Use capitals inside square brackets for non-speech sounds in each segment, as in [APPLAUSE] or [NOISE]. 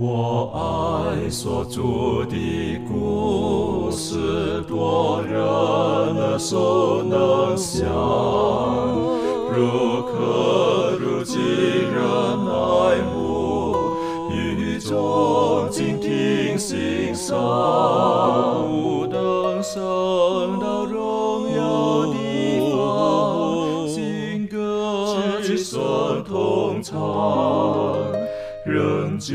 我爱所著的故事，多人耳熟能详，如可如今人爱慕，语中静听欣赏，不等升到荣耀的方，新歌齐声同唱。仍旧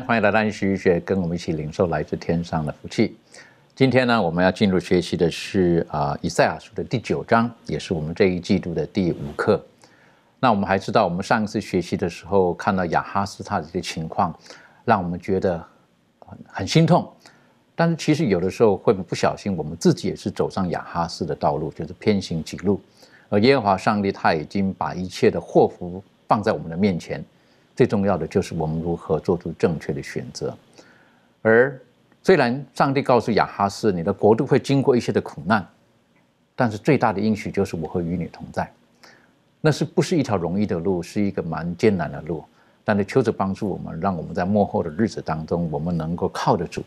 欢迎来到安息学，跟我们一起领受来自天上的福气。今天呢，我们要进入学习的是啊、以赛亚书的第九章，也是我们这一季度的第五课。那我们还知道，我们上一次学习的时候，看到亚哈斯他的这个情况，让我们觉得很很心痛。但是其实有的时候会不小心，我们自己也是走上亚哈斯的道路，就是偏行己路。而耶和华上帝他已经把一切的祸福放在我们的面前，最重要的就是我们如何做出正确的选择。而虽然上帝告诉亚哈斯，你的国度会经过一些的苦难，但是最大的应许就是我会与你同在。那是不是一条容易的路，是一个蛮艰难的路？但是求主帮助我们，让我们在幕后的日子当中，我们能够靠得住，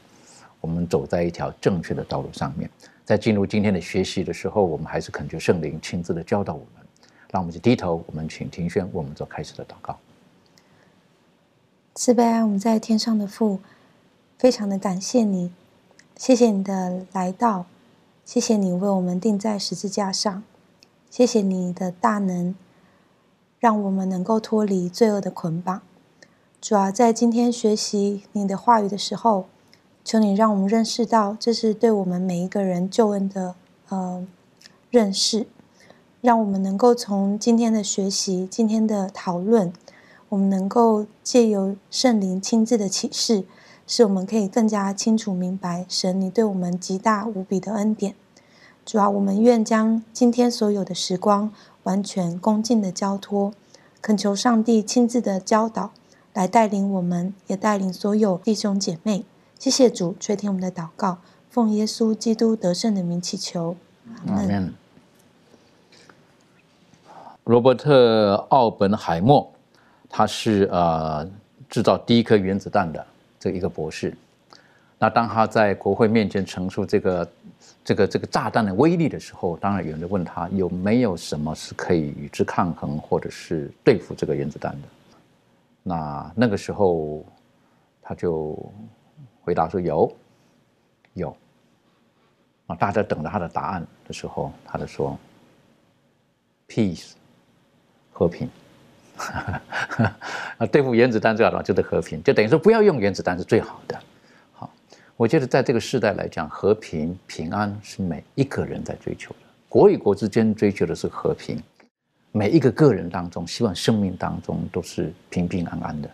我们走在一条正确的道路上面。在进入今天的学习的时候，我们还是恳求圣灵亲自的教导我们。让我们去低头，我们请庭轩我们做开始的祷告。慈悲爱我们在天上的父，非常的感谢你，谢谢你的来到，谢谢你为我们钉在十字架上，谢谢你的大能，让我们能够脱离罪恶的捆绑。主啊，在今天学习你的话语的时候，求你让我们认识到，这是对我们每一个人救恩的呃认识，让我们能够从今天的学习、今天的讨论。我们能够借由圣灵亲自的启示，使我们可以更加清楚明白神你对我们极大无比的恩典。主啊，我们愿将今天所有的时光完全恭敬的交托，恳求上帝亲自的教导，来带领我们，也带领所有弟兄姐妹。谢谢主垂听我们的祷告，奉耶稣基督得胜的名祈求。阿门。罗伯特·奥本海默，他是呃制造第一颗原子弹的这一个博士。那当他在国会面前陈述这个这个这个炸弹的威力的时候，当然有人问他有没有什么是可以与之抗衡，或者是对付这个原子弹的。那那个时候他就回答说有，有。啊，大家等着他的答案的时候，他就说：“peace，和平。” [LAUGHS] 啊，对付原子弹最好的就是和平，就等于说不要用原子弹是最好的。好，我觉得在这个时代来讲，和平平安是每一个人在追求的，国与国之间追求的是和平，每一个个人当中希望生命当中都是平平安安的。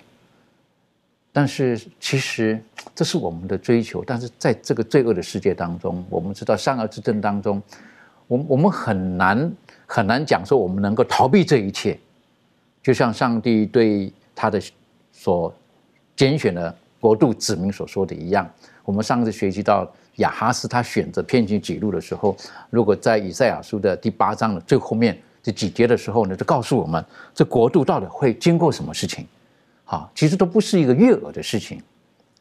但是其实这是我们的追求，但是在这个罪恶的世界当中，我们知道善恶之争当中，我我们很难很难讲说我们能够逃避这一切。就像上帝对他的所拣选的国度子民所说的一样，我们上次学习到亚哈斯他选择偏行己路的时候，如果在以赛亚书的第八章的最后面这几节的时候呢，就告诉我们这国度到底会经过什么事情。好，其实都不是一个悦耳的事情，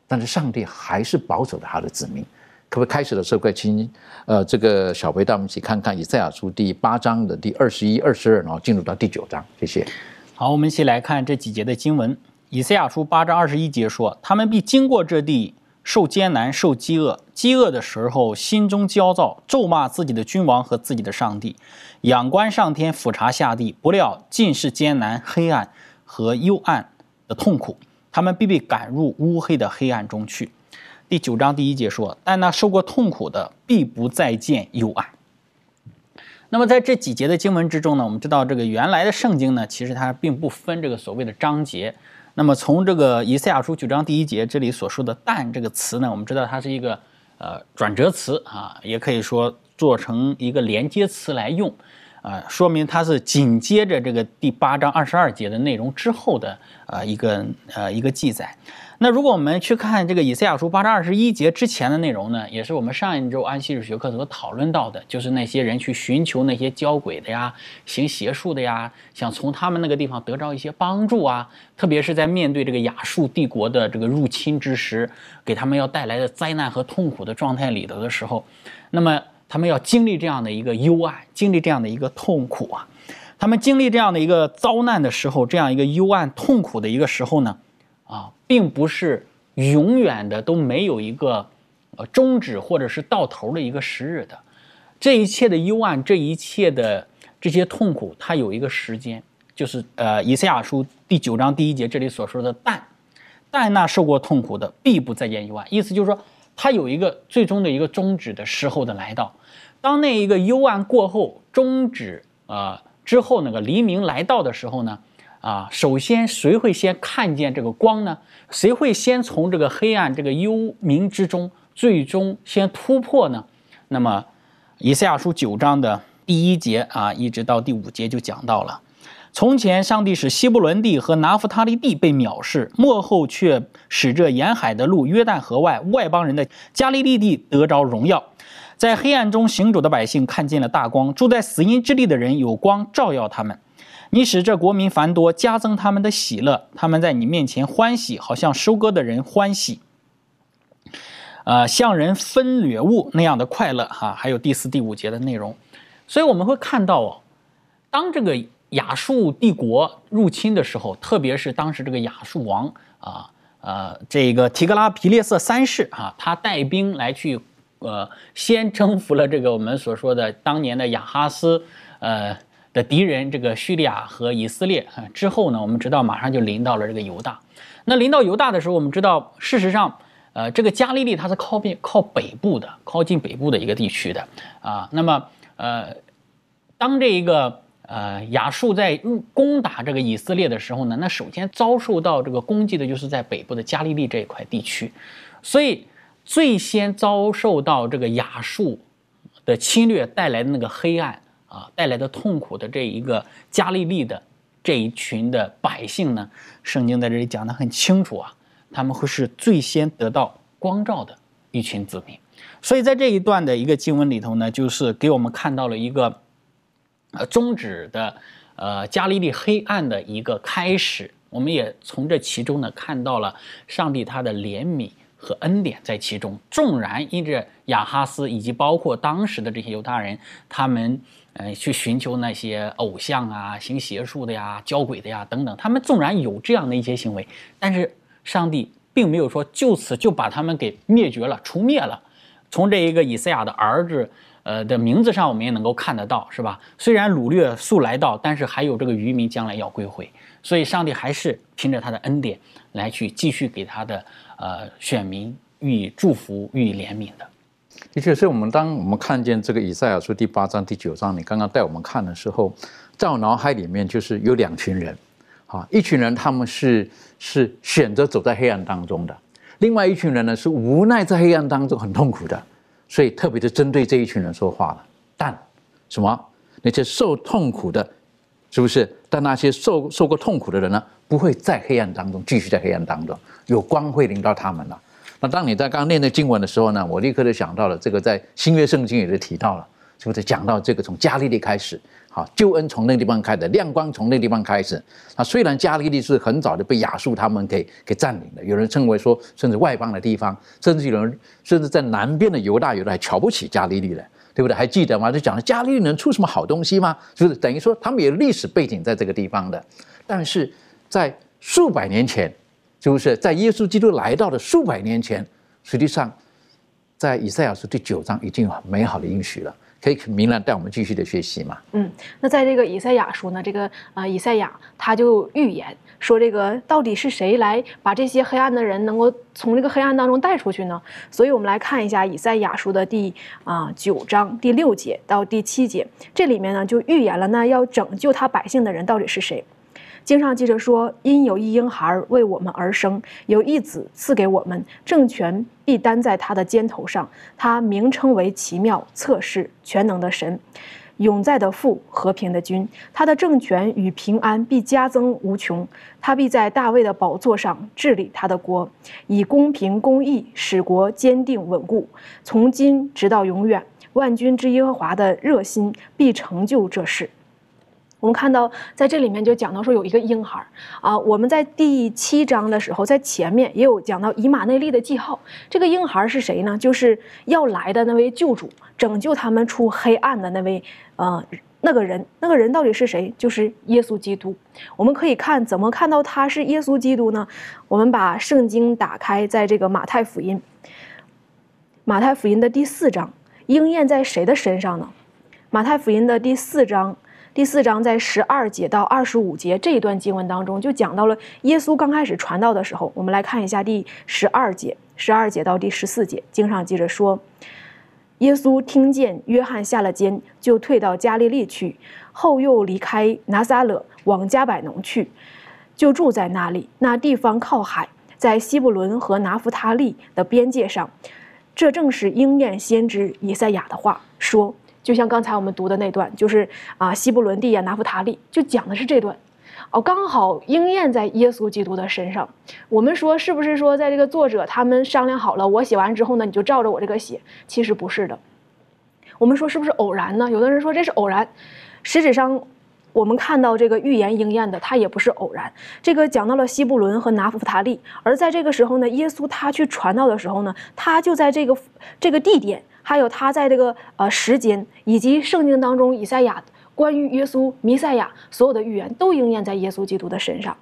但是上帝还是保守了他的子民。可不可以开始的时候，快请呃这个小培带我们一起看看以赛亚书第八章的第二十一、二十二，然后进入到第九章。谢谢。好，我们一起来看这几节的经文。以赛亚书八章二十一节说：“他们必经过这地，受艰难，受饥饿。饥饿的时候，心中焦躁，咒骂自己的君王和自己的上帝。仰观上天，俯察下地，不料尽是艰难、黑暗和幽暗的痛苦。他们必被赶入乌黑的黑暗中去。”第九章第一节说：“但那受过痛苦的，必不再见幽暗。”那么在这几节的经文之中呢，我们知道这个原来的圣经呢，其实它并不分这个所谓的章节。那么从这个以赛亚书九章第一节这里所说的“但”这个词呢，我们知道它是一个呃转折词啊，也可以说做成一个连接词来用，啊，说明它是紧接着这个第八章二十二节的内容之后的呃一个呃一个记载。那如果我们去看这个以赛亚书八章二十一节之前的内容呢，也是我们上一周安息日学课所讨论到的，就是那些人去寻求那些教鬼的呀、行邪术的呀，想从他们那个地方得着一些帮助啊，特别是在面对这个亚述帝国的这个入侵之时，给他们要带来的灾难和痛苦的状态里头的时候，那么他们要经历这样的一个幽暗，经历这样的一个痛苦啊，他们经历这样的一个遭难的时候，这样一个幽暗痛苦的一个时候呢？啊，并不是永远的都没有一个呃终止或者是到头的一个时日的，这一切的幽暗，这一切的这些痛苦，它有一个时间，就是呃以赛亚书第九章第一节这里所说的“但但那受过痛苦的，必不再见幽暗”，意思就是说，它有一个最终的一个终止的时候的来到，当那一个幽暗过后终止啊之后，那个黎明来到的时候呢？啊，首先谁会先看见这个光呢？谁会先从这个黑暗、这个幽冥之中最终先突破呢？那么，以赛亚书九章的第一节啊，一直到第五节就讲到了：从前上帝使西布伦地和拿弗他利地被藐视，幕后却使这沿海的路、约旦河外外邦人的加利利地得着荣耀。在黑暗中行走的百姓看见了大光，住在死荫之地的人有光照耀他们。你使这国民繁多，加增他们的喜乐，他们在你面前欢喜，好像收割的人欢喜，呃，像人分掠物那样的快乐哈。还有第四、第五节的内容，所以我们会看到哦，当这个亚述帝国入侵的时候，特别是当时这个亚述王啊，呃，这个提格拉皮列瑟三世啊，他带兵来去，呃，先征服了这个我们所说的当年的亚哈斯，呃。的敌人，这个叙利亚和以色列啊，之后呢，我们知道马上就临到了这个犹大。那临到犹大的时候，我们知道，事实上，呃，这个加利利它是靠边靠北部的，靠近北部的一个地区的啊。那么，呃，当这一个呃亚述在攻打这个以色列的时候呢，那首先遭受到这个攻击的就是在北部的加利利这一块地区，所以最先遭受到这个亚述的侵略带来的那个黑暗。啊，带来的痛苦的这一个加利利的这一群的百姓呢，圣经在这里讲的很清楚啊，他们会是最先得到光照的一群子民，所以在这一段的一个经文里头呢，就是给我们看到了一个呃终止的呃加利利黑暗的一个开始，我们也从这其中呢看到了上帝他的怜悯和恩典在其中，纵然因着亚哈斯以及包括当时的这些犹太人，他们。呃，去寻求那些偶像啊、行邪术的呀、教鬼的呀等等，他们纵然有这样的一些行为，但是上帝并没有说就此就把他们给灭绝了、除灭了。从这一个以赛亚的儿子，呃的名字上，我们也能够看得到，是吧？虽然掳掠速来到，但是还有这个渔民将来要归回，所以上帝还是凭着他的恩典来去继续给他的呃选民予以祝福、予以怜悯的。的确，是我们当我们看见这个以赛亚书第八章、第九章，你刚刚带我们看的时候，在我脑海里面就是有两群人，啊，一群人他们是是选择走在黑暗当中的，另外一群人呢是无奈在黑暗当中很痛苦的，所以特别的针对这一群人说话了。但什么？那些受痛苦的，是不是？但那些受受过痛苦的人呢，不会在黑暗当中继续在黑暗当中，有光会临到他们了。那当你在刚刚念那经文的时候呢，我立刻就想到了这个，在新约圣经也是提到了，是不是讲到这个从加利利开始，好救恩从那地方开始，亮光从那地方开始。那虽然加利利是很早就被亚述他们给给占领了，有人称为说甚至外邦的地方，甚至有人甚至在南边的犹大犹大还瞧不起加利利了，对不对？还记得吗？就讲了加利利能出什么好东西吗？就是等于说他们有历史背景在这个地方的，但是在数百年前。就是在耶稣基督来到的数百年前，实际上，在以赛亚书第九章已经有很美好的应许了。可以明兰带我们继续的学习嘛？嗯，那在这个以赛亚书呢，这个呃以赛亚他就预言说，这个到底是谁来把这些黑暗的人能够从这个黑暗当中带出去呢？所以我们来看一下以赛亚书的第啊九章第六节到第七节，这里面呢就预言了那要拯救他百姓的人到底是谁。经上记着说：“因有一婴孩为我们而生，有一子赐给我们，政权必担在他的肩头上。他名称为奇妙、测试、全能的神，永在的父、和平的君。他的政权与平安必加增无穷。他必在大卫的宝座上治理他的国，以公平公义使国坚定稳固，从今直到永远。万军之耶和华的热心必成就这事。”我们看到，在这里面就讲到说有一个婴孩啊，我们在第七章的时候，在前面也有讲到以马内利的记号。这个婴孩是谁呢？就是要来的那位救主，拯救他们出黑暗的那位呃那个人。那个人到底是谁？就是耶稣基督。我们可以看怎么看到他是耶稣基督呢？我们把圣经打开，在这个马太福音，马太福音的第四章应验在谁的身上呢？马太福音的第四章。第四章在十二节到二十五节这一段经文当中，就讲到了耶稣刚开始传道的时候。我们来看一下第十二节，十二节到第十四节，经上记着说：耶稣听见约翰下了监，就退到加利利去，后又离开拿撒勒往加百农去，就住在那里。那地方靠海，在西布伦和拿弗他利的边界上。这正是应验先知以赛亚的话说。就像刚才我们读的那段，就是啊，西布伦地呀，拿弗塔利，就讲的是这段，哦，刚好应验在耶稣基督的身上。我们说是不是说，在这个作者他们商量好了，我写完之后呢，你就照着我这个写？其实不是的。我们说是不是偶然呢？有的人说这是偶然，实质上我们看到这个预言应验的，它也不是偶然。这个讲到了西布伦和拿弗塔利，而在这个时候呢，耶稣他去传道的时候呢，他就在这个这个地点。还有他在这个呃时间，以及圣经当中以赛亚关于耶稣弥赛亚所有的预言，都应验在耶稣基督的身上。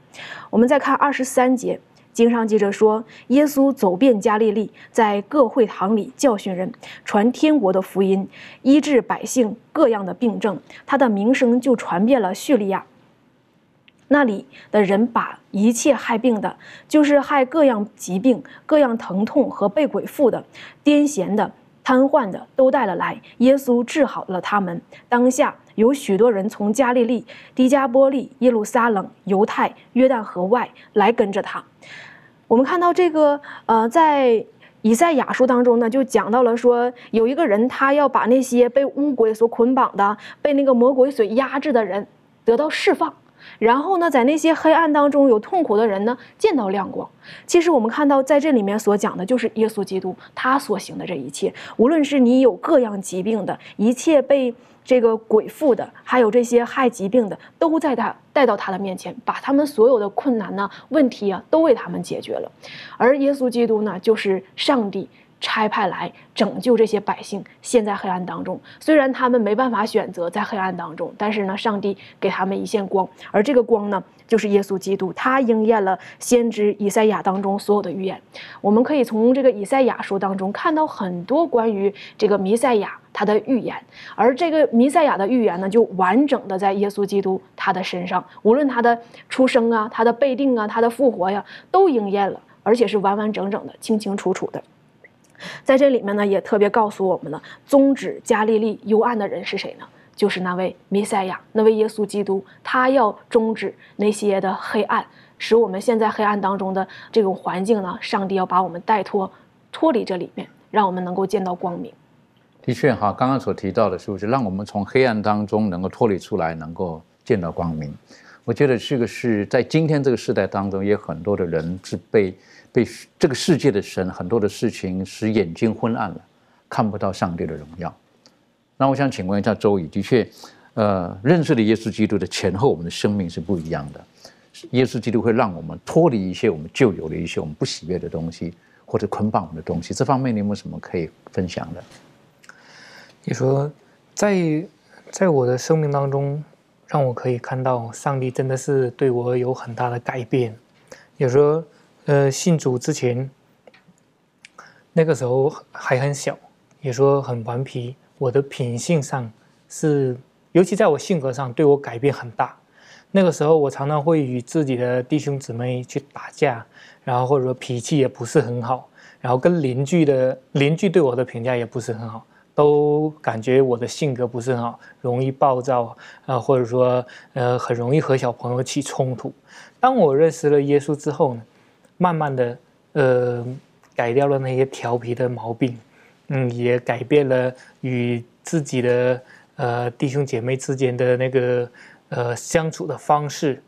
我们再看二十三节，经上记着说，耶稣走遍加利利，在各会堂里教训人，传天国的福音，医治百姓各样的病症，他的名声就传遍了叙利亚。那里的人把一切害病的，就是害各样疾病、各样疼痛和被鬼附的、癫痫的。瘫痪的都带了来，耶稣治好了他们。当下有许多人从加利利、迪加波利、耶路撒冷、犹太、约旦河外来跟着他。我们看到这个，呃，在以赛亚书当中呢，就讲到了说，有一个人他要把那些被乌鬼所捆绑的、被那个魔鬼所压制的人得到释放。然后呢，在那些黑暗当中有痛苦的人呢，见到亮光。其实我们看到，在这里面所讲的就是耶稣基督他所行的这一切。无论是你有各样疾病的，一切被这个鬼附的，还有这些害疾病的，都在他带到他的面前，把他们所有的困难呢、问题啊，都为他们解决了。而耶稣基督呢，就是上帝。差派来拯救这些百姓，陷在黑暗当中。虽然他们没办法选择在黑暗当中，但是呢，上帝给他们一线光，而这个光呢，就是耶稣基督。他应验了先知以赛亚当中所有的预言。我们可以从这个以赛亚书当中看到很多关于这个弥赛亚他的预言，而这个弥赛亚的预言呢，就完整的在耶稣基督他的身上，无论他的出生啊，他的被定啊，他的复活呀，都应验了，而且是完完整整的、清清楚楚的。在这里面呢，也特别告诉我们了，终止加利利幽暗的人是谁呢？就是那位弥赛亚，那位耶稣基督，他要终止那些的黑暗，使我们现在黑暗当中的这种环境呢，上帝要把我们带脱，脱离这里面，让我们能够见到光明。的确哈，刚刚所提到的是不是让我们从黑暗当中能够脱离出来，能够见到光明？我觉得这个是在今天这个时代当中，也很多的人是被。被这个世界的神很多的事情使眼睛昏暗了，看不到上帝的荣耀。那我想请问一下周宇，的确，呃，认识的耶稣基督的前后，我们的生命是不一样的。耶稣基督会让我们脱离一些我们旧有的一些我们不喜悦的东西，或者捆绑我们的东西。这方面你有没有什么可以分享的？你说，在在我的生命当中，让我可以看到上帝真的是对我有很大的改变。有时候。呃，信主之前，那个时候还很小，也说很顽皮，我的品性上是，尤其在我性格上对我改变很大。那个时候我常常会与自己的弟兄姊妹去打架，然后或者说脾气也不是很好，然后跟邻居的邻居对我的评价也不是很好。都感觉我的性格不是很好，容易暴躁啊，或者说呃很容易和小朋友起冲突。当我认识了耶稣之后呢，慢慢的呃改掉了那些调皮的毛病，嗯，也改变了与自己的呃弟兄姐妹之间的那个呃相处的方式，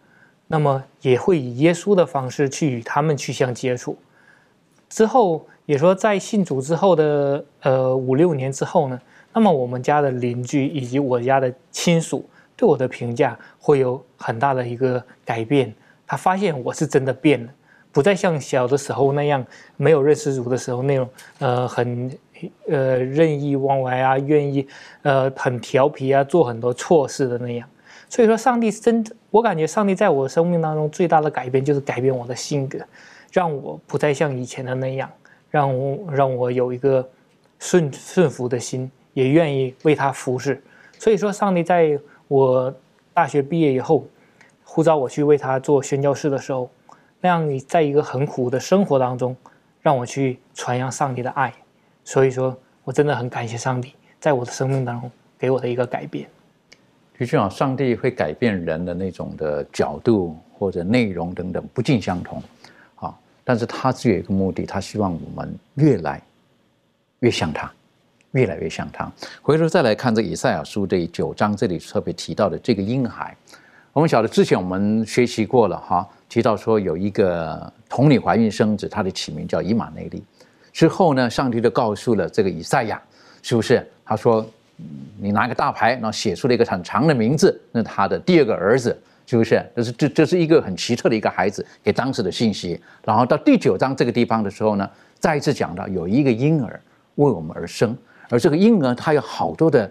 那么也会以耶稣的方式去与他们去相接触。之后也说，在信主之后的呃五六年之后呢，那么我们家的邻居以及我家的亲属对我的评价会有很大的一个改变。他发现我是真的变了，不再像小的时候那样没有认识主的时候那种呃很呃任意妄为啊，愿意呃很调皮啊，做很多错事的那样。所以说，上帝真，我感觉上帝在我生命当中最大的改变就是改变我的性格。让我不再像以前的那样，让我让我有一个顺顺服的心，也愿意为他服侍。所以说，上帝在我大学毕业以后，呼召我去为他做宣教士的时候，那样你在一个很苦的生活当中，让我去传扬上帝的爱。所以说我真的很感谢上帝在我的生命当中给我的一个改变。的确啊，上帝会改变人的那种的角度或者内容等等，不尽相同。啊但是他只有一个目的，他希望我们越来越像他，越来越像他。回头再来看这以赛亚书这九章，这里特别提到的这个婴孩，我们晓得之前我们学习过了哈，提到说有一个童女怀孕生子，他的起名叫以马内利。之后呢，上帝就告诉了这个以赛亚，是不是？他说：“你拿个大牌，然后写出了一个很长的名字，那他的第二个儿子。”是不是？这是这这是一个很奇特的一个孩子给当时的信息。然后到第九章这个地方的时候呢，再一次讲到有一个婴儿为我们而生，而这个婴儿他有好多的，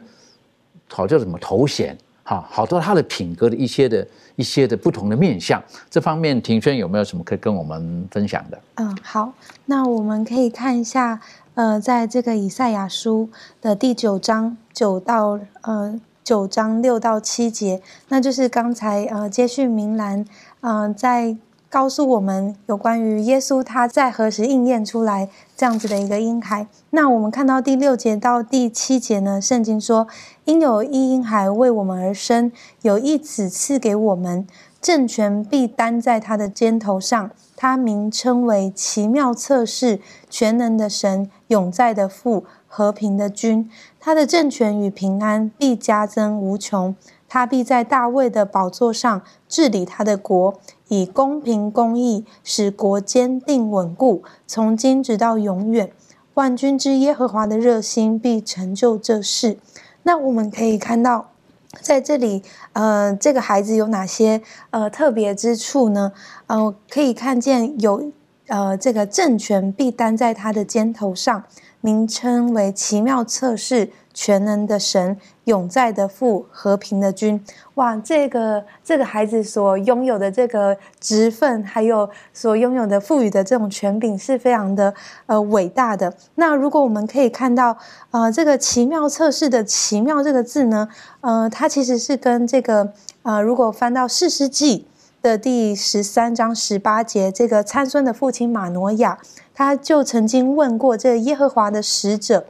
好叫什么头衔好，好多他的品格的一些的一些的不同的面相。这方面庭轩有没有什么可以跟我们分享的？嗯，好，那我们可以看一下，呃，在这个以赛亚书的第九章九到呃。九章六到七节，那就是刚才呃接续明兰嗯在告诉我们有关于耶稣他在何时应验出来这样子的一个婴孩。那我们看到第六节到第七节呢，圣经说因有一婴孩为我们而生，有一子赐给我们，政权必担在他的肩头上，他名称为奇妙测试、全能的神、永在的父、和平的君。他的政权与平安必加增无穷，他必在大卫的宝座上治理他的国，以公平公义使国坚定稳固，从今直到永远。万军之耶和华的热心必成就这事。那我们可以看到，在这里，呃，这个孩子有哪些呃特别之处呢？呃，可以看见有呃这个政权必担在他的肩头上。名称为奇妙测试、全能的神、永在的父、和平的君。哇，这个这个孩子所拥有的这个职分，还有所拥有的赋予的这种权柄，是非常的呃伟大的。那如果我们可以看到，呃，这个奇妙测试的奇妙这个字呢，呃，它其实是跟这个呃，如果翻到四世纪的第十三章十八节，这个参孙的父亲马诺亚。他就曾经问过这耶和华的使者，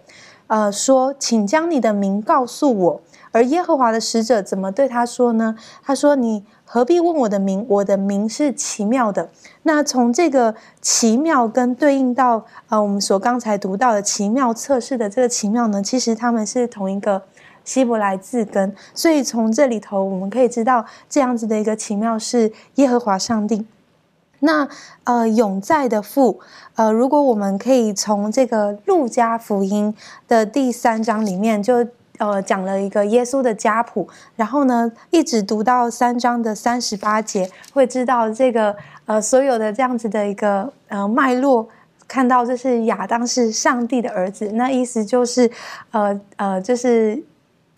呃，说：“请将你的名告诉我。”而耶和华的使者怎么对他说呢？他说：“你何必问我的名？我的名是奇妙的。”那从这个奇妙跟对应到呃，我们所刚才读到的奇妙测试的这个奇妙呢，其实他们是同一个希伯来字根。所以从这里头我们可以知道，这样子的一个奇妙是耶和华上帝。那呃，永在的父，呃，如果我们可以从这个路加福音的第三章里面，就呃讲了一个耶稣的家谱，然后呢，一直读到三章的三十八节，会知道这个呃所有的这样子的一个呃脉络，看到这是亚当是上帝的儿子，那意思就是呃呃就是。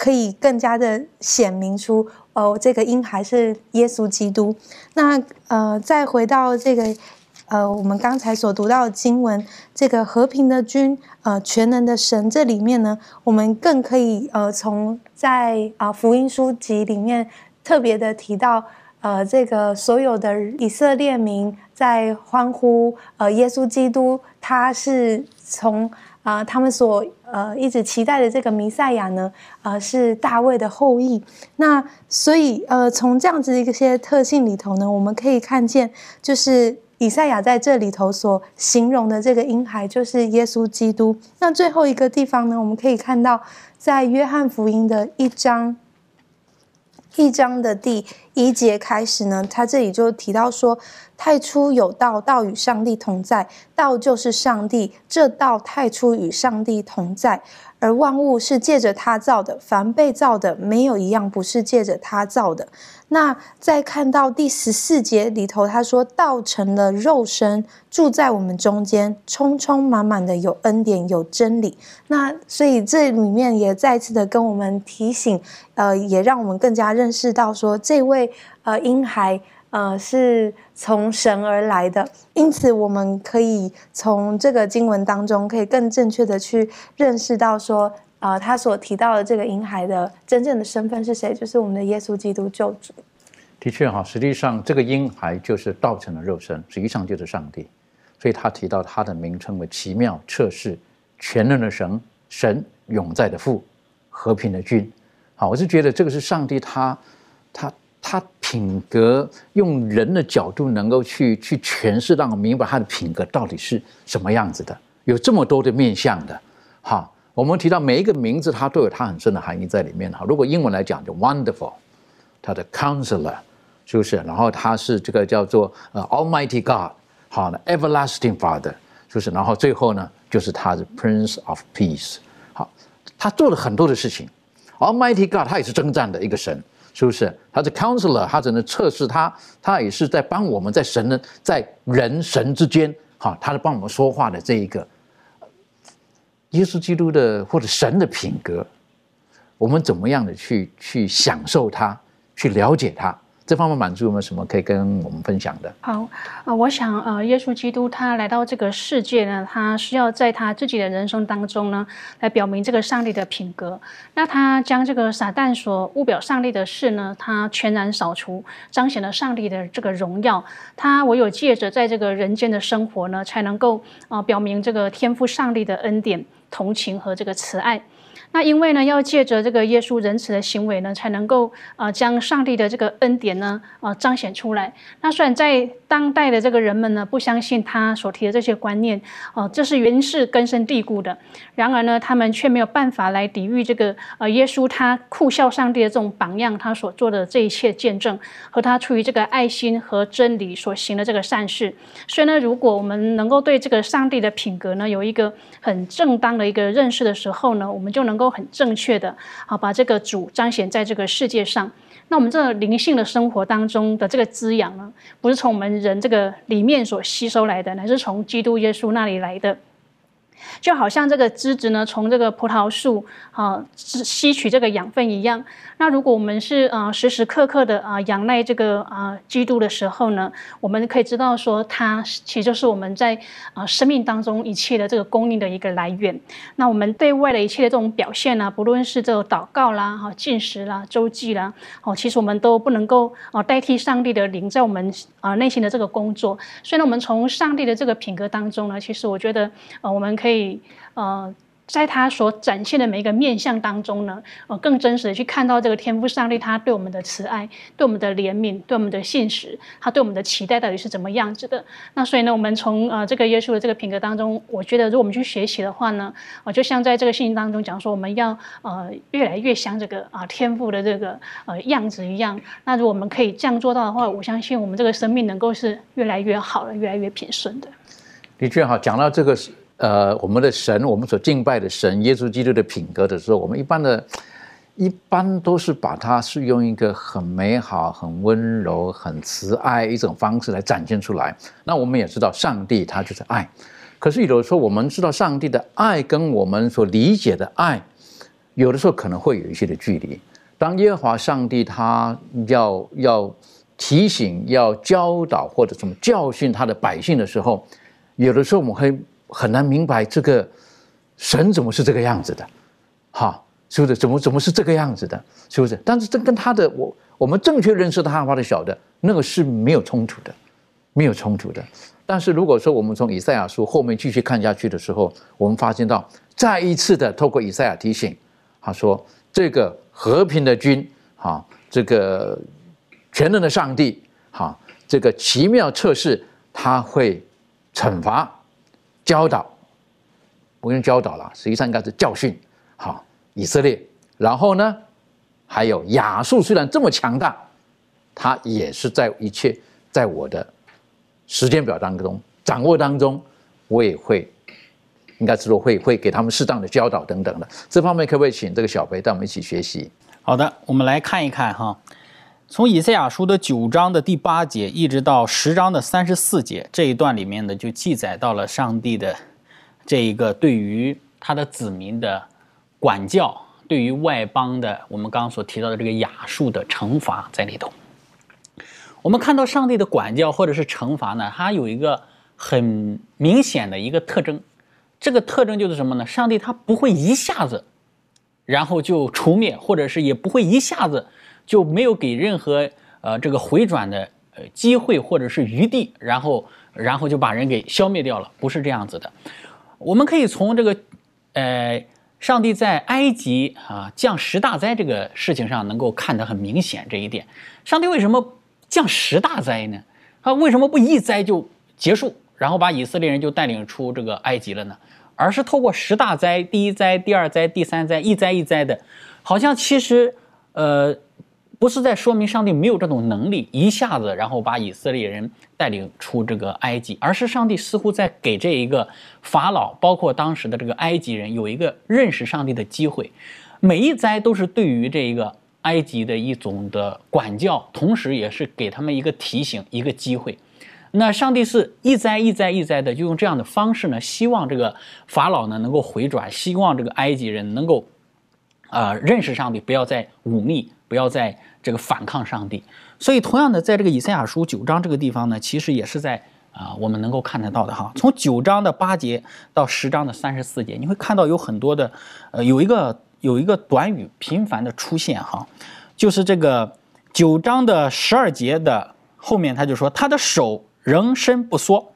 可以更加的显明出，哦，这个婴孩是耶稣基督。那呃，再回到这个呃我们刚才所读到的经文，这个和平的君，呃全能的神这里面呢，我们更可以呃从在啊福音书籍里面特别的提到，呃这个所有的以色列民在欢呼，呃耶稣基督他是从。啊，他们所呃一直期待的这个弥赛亚呢，呃是大卫的后裔。那所以呃从这样子的一些特性里头呢，我们可以看见，就是以赛亚在这里头所形容的这个婴孩，就是耶稣基督。那最后一个地方呢，我们可以看到，在约翰福音的一章。一章的第一节开始呢，他这里就提到说：“太初有道，道与上帝同在，道就是上帝。这道太初与上帝同在。”而万物是借着他造的，凡被造的，没有一样不是借着他造的。那再看到第十四节里头，他说道成了肉身，住在我们中间，充充满满的有恩典，有真理。那所以这里面也再次的跟我们提醒，呃，也让我们更加认识到说，这位呃婴孩。呃，是从神而来的，因此我们可以从这个经文当中，可以更正确的去认识到说，呃，他所提到的这个婴孩的真正的身份是谁，就是我们的耶稣基督救主。的确哈，实际上这个婴孩就是道成的肉身，实际上就是上帝，所以他提到他的名称为奇妙、测试、全能的神、神永在的父、和平的君。好，我是觉得这个是上帝他他。他品格用人的角度能够去去诠释，让我明白他的品格到底是什么样子的。有这么多的面相的，哈。我们提到每一个名字，它都有它很深的含义在里面哈。如果英文来讲，就 Wonderful，他的 Counselor，是不是？然后他是这个叫做呃 Almighty God，好的 Everlasting Father，是不是？然后最后呢，就是他的 Prince of Peace，好，他做了很多的事情。Almighty God，他也是征战的一个神。是不是？他是 counselor，他只能测试他，他也是在帮我们在神呢，在人神之间，哈，他是帮我们说话的这一个耶稣基督的或者神的品格，我们怎么样的去去享受他，去了解他？这方面满足有没有什么可以跟我们分享的？好，呃，我想，呃，耶稣基督他来到这个世界呢，他需要在他自己的人生当中呢，来表明这个上帝的品格。那他将这个撒旦所误表上帝的事呢，他全然扫除，彰显了上帝的这个荣耀。他唯有借着在这个人间的生活呢，才能够啊，表明这个天赋上帝的恩典、同情和这个慈爱。那因为呢，要借着这个耶稣仁慈的行为呢，才能够啊将上帝的这个恩典呢啊彰显出来。那虽然在当代的这个人们呢不相信他所提的这些观念，哦，这是原是根深蒂固的。然而呢，他们却没有办法来抵御这个呃耶稣他酷笑上帝的这种榜样，他所做的这一切见证和他出于这个爱心和真理所行的这个善事。所以呢，如果我们能够对这个上帝的品格呢有一个很正当的一个认识的时候呢，我们就能都很正确的啊把这个主彰显在这个世界上。那我们这灵性的生活当中的这个滋养呢，不是从我们人这个里面所吸收来的，乃是从基督耶稣那里来的。就好像这个枝子呢，从这个葡萄树啊吸取这个养分一样。那如果我们是啊时时刻刻的啊仰赖这个啊基督的时候呢，我们可以知道说，它其实就是我们在啊生命当中一切的这个供应的一个来源。那我们对外的一切的这种表现呢，不论是这个祷告啦、哈进食啦、周记啦，哦，其实我们都不能够啊代替上帝的灵在我们啊内心的这个工作。所以呢，我们从上帝的这个品格当中呢，其实我觉得呃我们可以以呃。在他所展现的每一个面相当中呢，呃，更真实的去看到这个天赋上帝他对我们的慈爱、对我们的怜悯、对我们的信实，他对我们的期待到底是怎么样子的？那所以呢，我们从呃这个耶稣的这个品格当中，我觉得如果我们去学习的话呢，呃，就像在这个信息当中讲说，我们要呃越来越像这个啊天赋的这个呃样子一样。那如果我们可以这样做到的话，我相信我们这个生命能够是越来越好了，越来越平顺的。的确哈，讲到这个。呃，我们的神，我们所敬拜的神，耶稣基督的品格的时候，我们一般的，一般都是把它是用一个很美好、很温柔、很慈爱一种方式来展现出来。那我们也知道，上帝他就是爱。可是有的时候，我们知道上帝的爱跟我们所理解的爱，有的时候可能会有一些的距离。当耶和华上帝他要要提醒、要教导或者什么教训他的百姓的时候，有的时候我们会很难明白这个神怎么是这个样子的，哈，是不是？怎么怎么是这个样子的？是不是？但是这跟他的我我们正确认识他话的晓得，那个是没有冲突的，没有冲突的。但是如果说我们从以赛亚书后面继续看下去的时候，我们发现到再一次的透过以赛亚提醒，他说这个和平的君，哈，这个。全能的上帝，哈，这个奇妙测试，他会惩罚、教导，不用教导了，实际上应该是教训，好，以色列。然后呢，还有亚述虽然这么强大，他也是在一切在我的时间表当中掌握当中，我也会，应该是说会会给他们适当的教导等等的。这方面可不可以请这个小培带我们一起学习？好的，我们来看一看哈。从以赛亚书的九章的第八节一直到十章的三十四节这一段里面呢，就记载到了上帝的这一个对于他的子民的管教，对于外邦的我们刚刚所提到的这个亚述的惩罚在里头。我们看到上帝的管教或者是惩罚呢，它有一个很明显的一个特征，这个特征就是什么呢？上帝他不会一下子然后就除灭，或者是也不会一下子。就没有给任何呃这个回转的呃机会或者是余地，然后然后就把人给消灭掉了，不是这样子的。我们可以从这个呃上帝在埃及啊降十大灾这个事情上能够看得很明显这一点。上帝为什么降十大灾呢？他为什么不一灾就结束，然后把以色列人就带领出这个埃及了呢？而是透过十大灾，第一灾、第二灾、第三灾，一灾一灾的，好像其实呃。不是在说明上帝没有这种能力，一下子然后把以色列人带领出这个埃及，而是上帝似乎在给这一个法老，包括当时的这个埃及人有一个认识上帝的机会。每一灾都是对于这一个埃及的一种的管教，同时也是给他们一个提醒，一个机会。那上帝是一灾一灾一灾的，就用这样的方式呢，希望这个法老呢能够回转，希望这个埃及人能够啊认识上帝，不要再忤逆，不要再。这个反抗上帝，所以同样的，在这个以赛亚书九章这个地方呢，其实也是在啊，我们能够看得到的哈。从九章的八节到十章的三十四节，你会看到有很多的，呃，有一个有一个短语频繁的出现哈，就是这个九章的十二节的后面，他就说他的手仍伸不缩，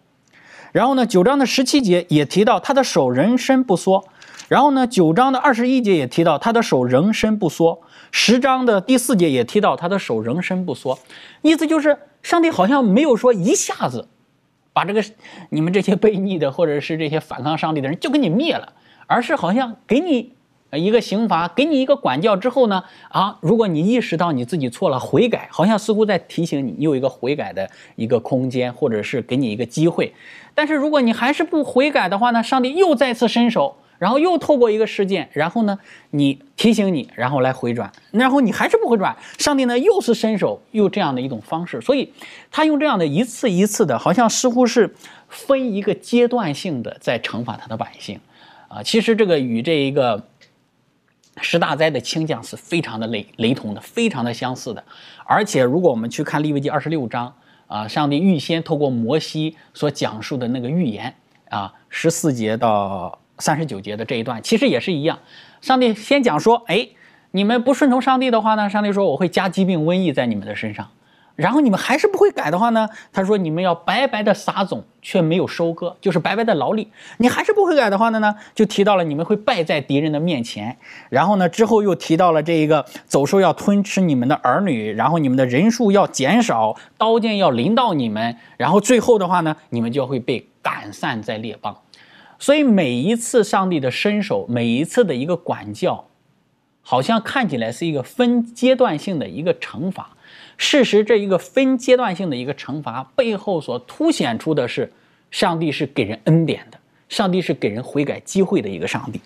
然后呢，九章的十七节也提到他的手仍伸不缩，然后呢，九章的二十一节也提到他的手仍伸不缩。十章的第四节也提到他的手仍伸不缩，意思就是上帝好像没有说一下子把这个你们这些悖逆的或者是这些反抗上帝的人就给你灭了，而是好像给你一个刑罚，给你一个管教之后呢，啊，如果你意识到你自己错了，悔改，好像似乎在提醒你，你有一个悔改的一个空间，或者是给你一个机会。但是如果你还是不悔改的话呢，上帝又再次伸手。然后又透过一个事件，然后呢，你提醒你，然后来回转，然后你还是不回转，上帝呢又是伸手，又这样的一种方式，所以他用这样的一次一次的，好像似乎是分一个阶段性的在惩罚他的百姓，啊，其实这个与这一个十大灾的倾降是非常的雷雷同的，非常的相似的，而且如果我们去看利未记二十六章，啊，上帝预先透过摩西所讲述的那个预言，啊，十四节到。三十九节的这一段其实也是一样，上帝先讲说，哎，你们不顺从上帝的话呢，上帝说我会加疾病瘟疫在你们的身上，然后你们还是不会改的话呢，他说你们要白白的撒种却没有收割，就是白白的劳力，你还是不会改的话呢，就提到了你们会败在敌人的面前，然后呢之后又提到了这一个走兽要吞吃你们的儿女，然后你们的人数要减少，刀剑要临到你们，然后最后的话呢，你们就会被赶散在列邦。所以每一次上帝的伸手，每一次的一个管教，好像看起来是一个分阶段性的一个惩罚。事实，这一个分阶段性的一个惩罚背后所凸显出的是，上帝是给人恩典的，上帝是给人悔改机会的一个上帝。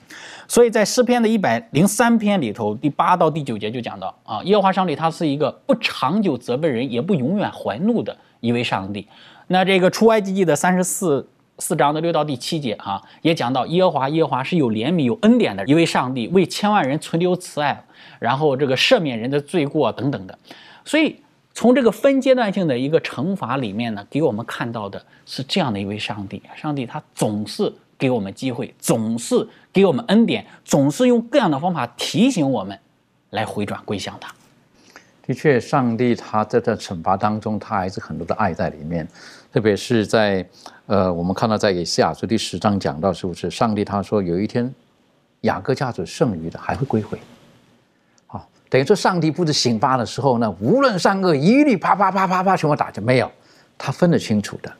所以在诗篇的一百零三篇里头，第八到第九节就讲到啊，耶和华上帝他是一个不长久责备人，也不永远怀怒的一位上帝。那这个出埃及记的三十四。四章的六到第七节啊，也讲到耶和华，耶和华是有怜悯、有恩典的一位上帝，为千万人存留慈爱，然后这个赦免人的罪过等等的。所以从这个分阶段性的一个惩罚里面呢，给我们看到的是这样的一位上帝。上帝他总是给我们机会，总是给我们恩典，总是用各样的方法提醒我们来回转归向他。的确，上帝他在这惩罚当中，他还是很多的爱在里面。特别是在呃，我们看到在以西亚书第十章讲到，是不是上帝他说有一天雅各家族剩余的还会归回。好等于说，上帝布置刑罚的时候呢，无论善恶，一律啪啪啪啪啪全部打就没有，他分得清楚的，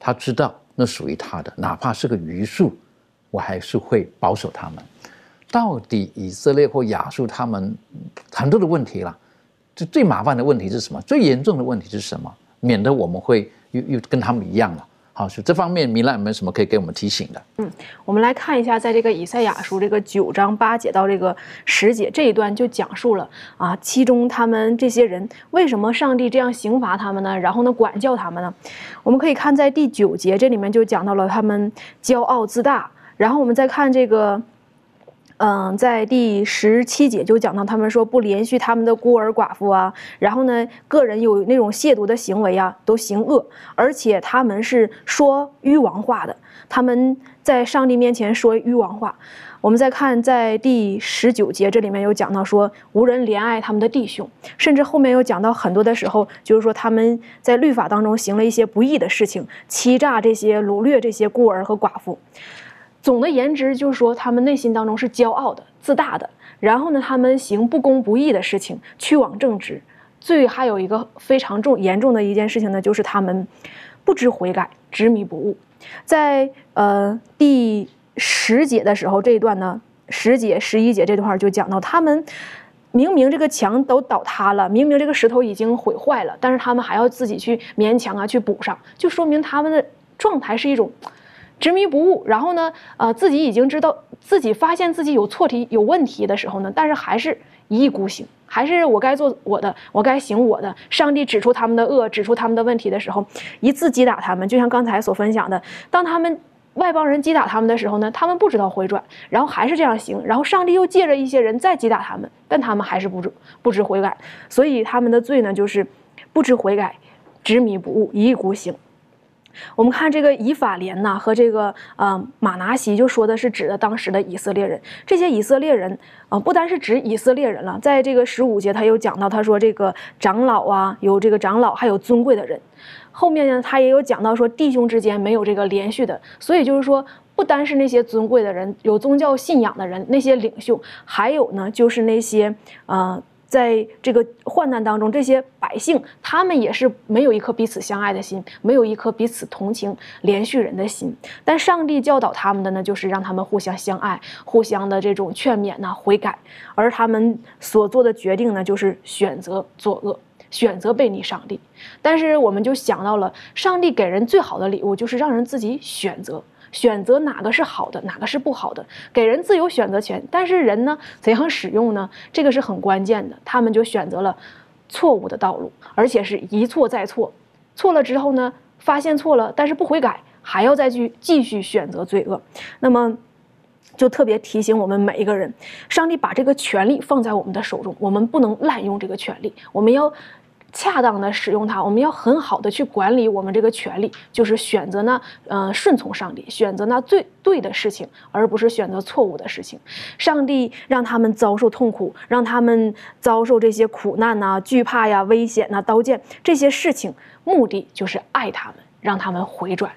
他知道那属于他的，哪怕是个余数，我还是会保守他们。到底以色列或亚述他们很多的问题了，这最麻烦的问题是什么？最严重的问题是什么？免得我们会又又跟他们一样了。好，所以这方面，米兰有没有什么可以给我们提醒的？嗯，我们来看一下，在这个以赛亚书这个九章八节到这个十节这一段，就讲述了啊，其中他们这些人为什么上帝这样刑罚他们呢？然后呢，管教他们呢？我们可以看在第九节这里面就讲到了他们骄傲自大，然后我们再看这个。嗯，在第十七节就讲到，他们说不连续他们的孤儿寡妇啊，然后呢，个人有那种亵渎的行为啊，都行恶，而且他们是说欲王话的，他们在上帝面前说欲王话。我们再看在第十九节这里面有讲到说无人怜爱他们的弟兄，甚至后面又讲到很多的时候，就是说他们在律法当中行了一些不义的事情，欺诈这些掳掠这些孤儿和寡妇。总的言之，就是说他们内心当中是骄傲的、自大的。然后呢，他们行不公不义的事情，屈枉正直。最还有一个非常重、严重的一件事情呢，就是他们不知悔改，执迷不悟。在呃第十节的时候，这一段呢，十节、十一节这段就讲到，他们明明这个墙都倒塌了，明明这个石头已经毁坏了，但是他们还要自己去勉强啊去补上，就说明他们的状态是一种。执迷不悟，然后呢，呃，自己已经知道自己发现自己有错题、有问题的时候呢，但是还是一意孤行，还是我该做我的，我该行我的。上帝指出他们的恶，指出他们的问题的时候，一次击打他们，就像刚才所分享的，当他们外邦人击打他们的时候呢，他们不知道回转，然后还是这样行，然后上帝又借着一些人再击打他们，但他们还是不知不知悔改，所以他们的罪呢，就是不知悔改，执迷不悟，一意孤行。我们看这个以法莲呐和这个呃马拿西，就说的是指的当时的以色列人。这些以色列人啊，不单是指以色列人了，在这个十五节他又讲到，他说这个长老啊，有这个长老，还有尊贵的人。后面呢，他也有讲到说弟兄之间没有这个连续的，所以就是说，不单是那些尊贵的人，有宗教信仰的人，那些领袖，还有呢，就是那些呃。在这个患难当中，这些百姓他们也是没有一颗彼此相爱的心，没有一颗彼此同情连续人的心。但上帝教导他们的呢，就是让他们互相相爱，互相的这种劝勉呐、悔改。而他们所做的决定呢，就是选择作恶，选择背逆上帝。但是我们就想到了，上帝给人最好的礼物，就是让人自己选择。选择哪个是好的，哪个是不好的，给人自由选择权。但是人呢，怎样使用呢？这个是很关键的。他们就选择了错误的道路，而且是一错再错。错了之后呢，发现错了，但是不悔改，还要再去继续选择罪恶。那么，就特别提醒我们每一个人，上帝把这个权利放在我们的手中，我们不能滥用这个权利，我们要。恰当的使用它，我们要很好的去管理我们这个权利，就是选择呢，呃，顺从上帝，选择那最对的事情，而不是选择错误的事情。上帝让他们遭受痛苦，让他们遭受这些苦难呐、惧怕呀、危险呐、刀剑这些事情，目的就是爱他们，让他们回转。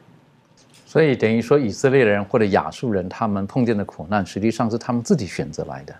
所以等于说，以色列人或者亚述人他们碰见的苦难，实际上是他们自己选择来的。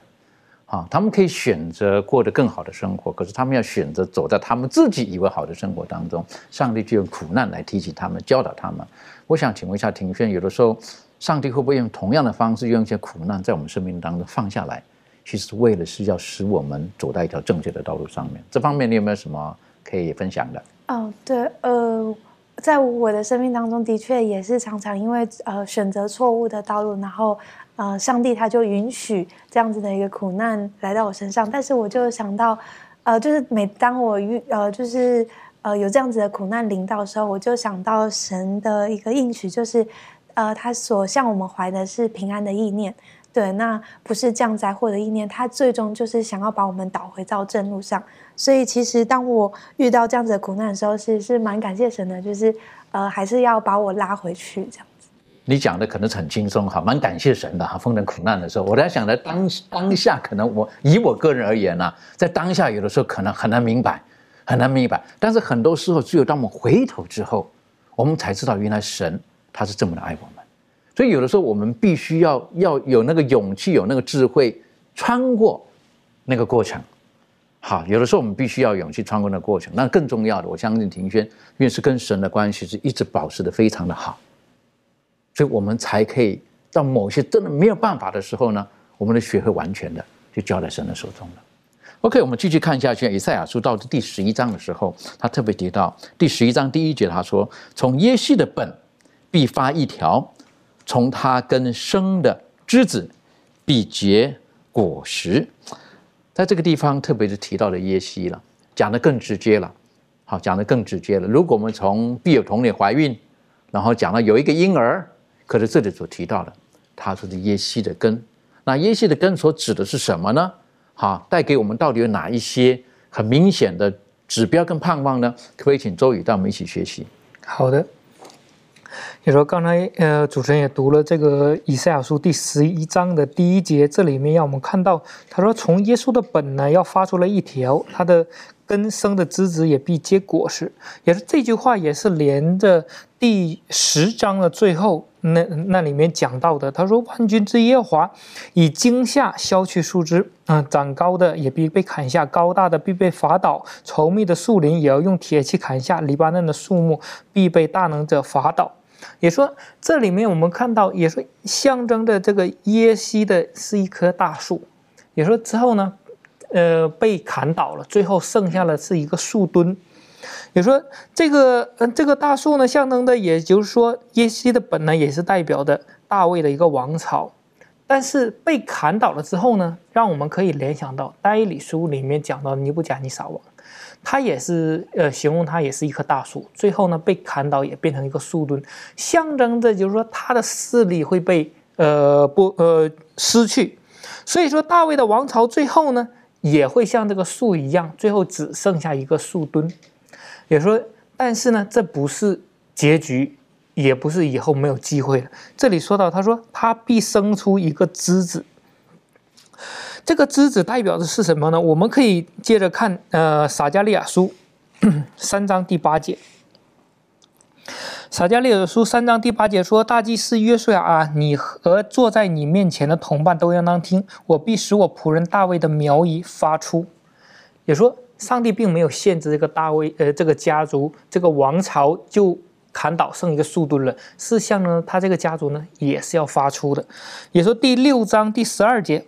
啊，他们可以选择过得更好的生活，可是他们要选择走在他们自己以为好的生活当中，上帝就用苦难来提醒他们、教导他们。我想请问一下庭轩，有的时候上帝会不会用同样的方式，用一些苦难在我们生命当中放下来，其实为了是要使我们走在一条正确的道路上面？这方面你有没有什么可以分享的？哦，对，呃，在我的生命当中的确也是常常因为呃选择错误的道路，然后。呃，上帝他就允许这样子的一个苦难来到我身上，但是我就想到，呃，就是每当我遇呃，就是呃有这样子的苦难临到的时候，我就想到神的一个应许，就是呃他所向我们怀的是平安的意念。对，那不是降灾祸的意念，他最终就是想要把我们导回到正路上。所以其实当我遇到这样子的苦难的时候，其实是蛮感谢神的，就是呃还是要把我拉回去这样。你讲的可能是很轻松哈，蛮感谢神的哈。逢人苦难的时候，我在想的当当下，可能我以我个人而言呢，在当下有的时候可能很难明白，很难明白。但是很多时候，只有当我们回头之后，我们才知道原来神他是这么的爱我们。所以有的时候我们必须要要有那个勇气，有那个智慧，穿过那个过程。好，有的时候我们必须要勇气穿过那个过程。那更重要的，我相信庭轩，因为是跟神的关系是一直保持的非常的好。所以我们才可以到某些真的没有办法的时候呢，我们的血会完全的就交在神的手中了。OK，我们继续看下去。以赛亚书到第十一章的时候，他特别提到第十一章第一节，他说：“从耶西的本必发一条，从他根生的枝子必结果实。”在这个地方特别是提到了耶西了，讲的更直接了。好，讲的更直接了。如果我们从必有童女怀孕，然后讲了有一个婴儿。可是这里所提到的，他说的耶西的根，那耶西的根所指的是什么呢？好，带给我们到底有哪一些很明显的指标跟盼望呢？可不可以请周宇带我们一起学习？好的。你说刚才呃，主持人也读了这个以赛亚书第十一章的第一节，这里面让我们看到，他说从耶稣的本呢，要发出了一条他的。根生的枝子也必结果实，也是这句话也是连着第十章的最后那那里面讲到的。他说：“万军之耶华以惊吓削去树枝，啊，长高的也必被砍下，高大的必被伐倒，稠密的树林也要用铁器砍下，黎巴嫩的树木必被大能者伐倒。”也说这里面我们看到，也说象征着这个耶西的是一棵大树。也说之后呢？呃，被砍倒了，最后剩下的是一个树墩。也说这个，嗯，这个大树呢，象征的，也就是说，耶西的本呢，也是代表的大卫的一个王朝。但是被砍倒了之后呢，让我们可以联想到《代理书》里面讲到尼布甲尼撒王，他也是，呃，形容他也是一棵大树，最后呢被砍倒也变成一个树墩，象征着就是说他的势力会被，呃，不，呃，失去。所以说大卫的王朝最后呢。也会像这个树一样，最后只剩下一个树墩。也说，但是呢，这不是结局，也不是以后没有机会了。这里说到，他说他必生出一个枝子。这个枝子代表的是什么呢？我们可以接着看，呃，撒加利亚书三章第八节。撒迦利亚书三章第八节说：“大祭司约书亚啊，你和坐在你面前的同伴都应当听，我必使我仆人大卫的苗裔发出。”也说，上帝并没有限制这个大卫，呃，这个家族、这个王朝就砍倒剩一个树墩了。事项呢，他这个家族呢也是要发出的。也说第六章第十二节，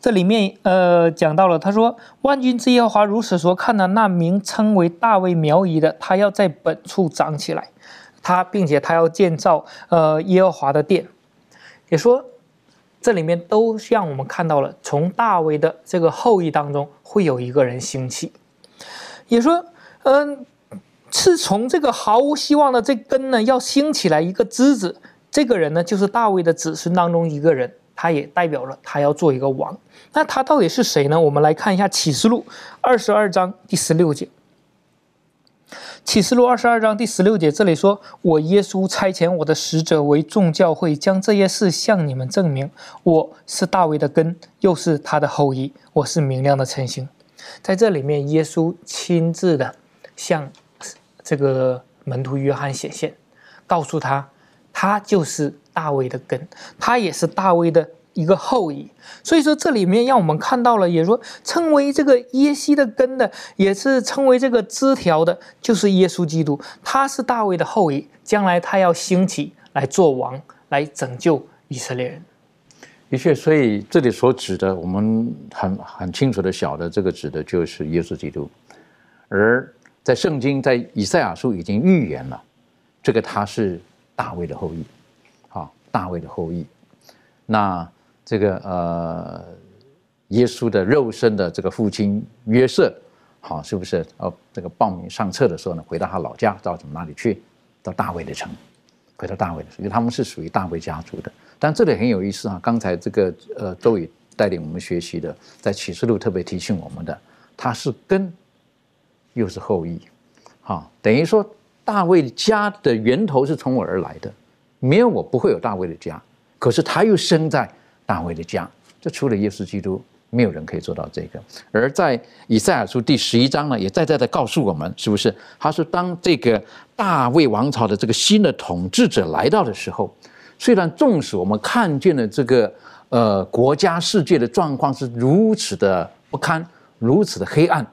这里面呃讲到了，他说：“万军之耶和华如此说：看到那名称为大卫苗裔的，他要在本处长起来。”他，并且他要建造呃耶和华的殿，也说这里面都让我们看到了从大卫的这个后裔当中会有一个人兴起，也说嗯是从这个毫无希望的这根呢要兴起来一个枝子，这个人呢就是大卫的子孙当中一个人，他也代表了他要做一个王。那他到底是谁呢？我们来看一下启示录二十二章第十六节。启示录二十二章第十六节，这里说：“我耶稣差遣我的使者为众教会，将这些事向你们证明。我是大卫的根，又是他的后裔。我是明亮的晨星。”在这里面，耶稣亲自的向这个门徒约翰显现，告诉他，他就是大卫的根，他也是大卫的。一个后裔，所以说这里面让我们看到了，也说称为这个耶西的根的，也是称为这个枝条的，就是耶稣基督，他是大卫的后裔，将来他要兴起来做王，来拯救以色列人。的确，所以这里所指的，我们很很清楚的晓得，这个指的就是耶稣基督，而在圣经在以赛亚书已经预言了，这个他是大卫的后裔，啊，大卫的后裔，那。这个呃，耶稣的肉身的这个父亲约瑟，好，是不是？哦，这个报名上册的时候呢，回到他老家，到哪里去？到大卫的城，回到大卫的时候，因为他们是属于大卫家族的。但这里很有意思啊，刚才这个呃周宇带领我们学习的，在启示录特别提醒我们的，他是根，又是后裔，好，等于说大卫家的源头是从我而来的，没有我不会有大卫的家，可是他又生在大卫的家，这除了耶稣基督。没有人可以做到这个，而在以赛亚书第十一章呢，也在在的告诉我们，是不是？他说，当这个大卫王朝的这个新的统治者来到的时候，虽然纵使我们看见了这个呃国家世界的状况是如此的不堪，如此的黑暗，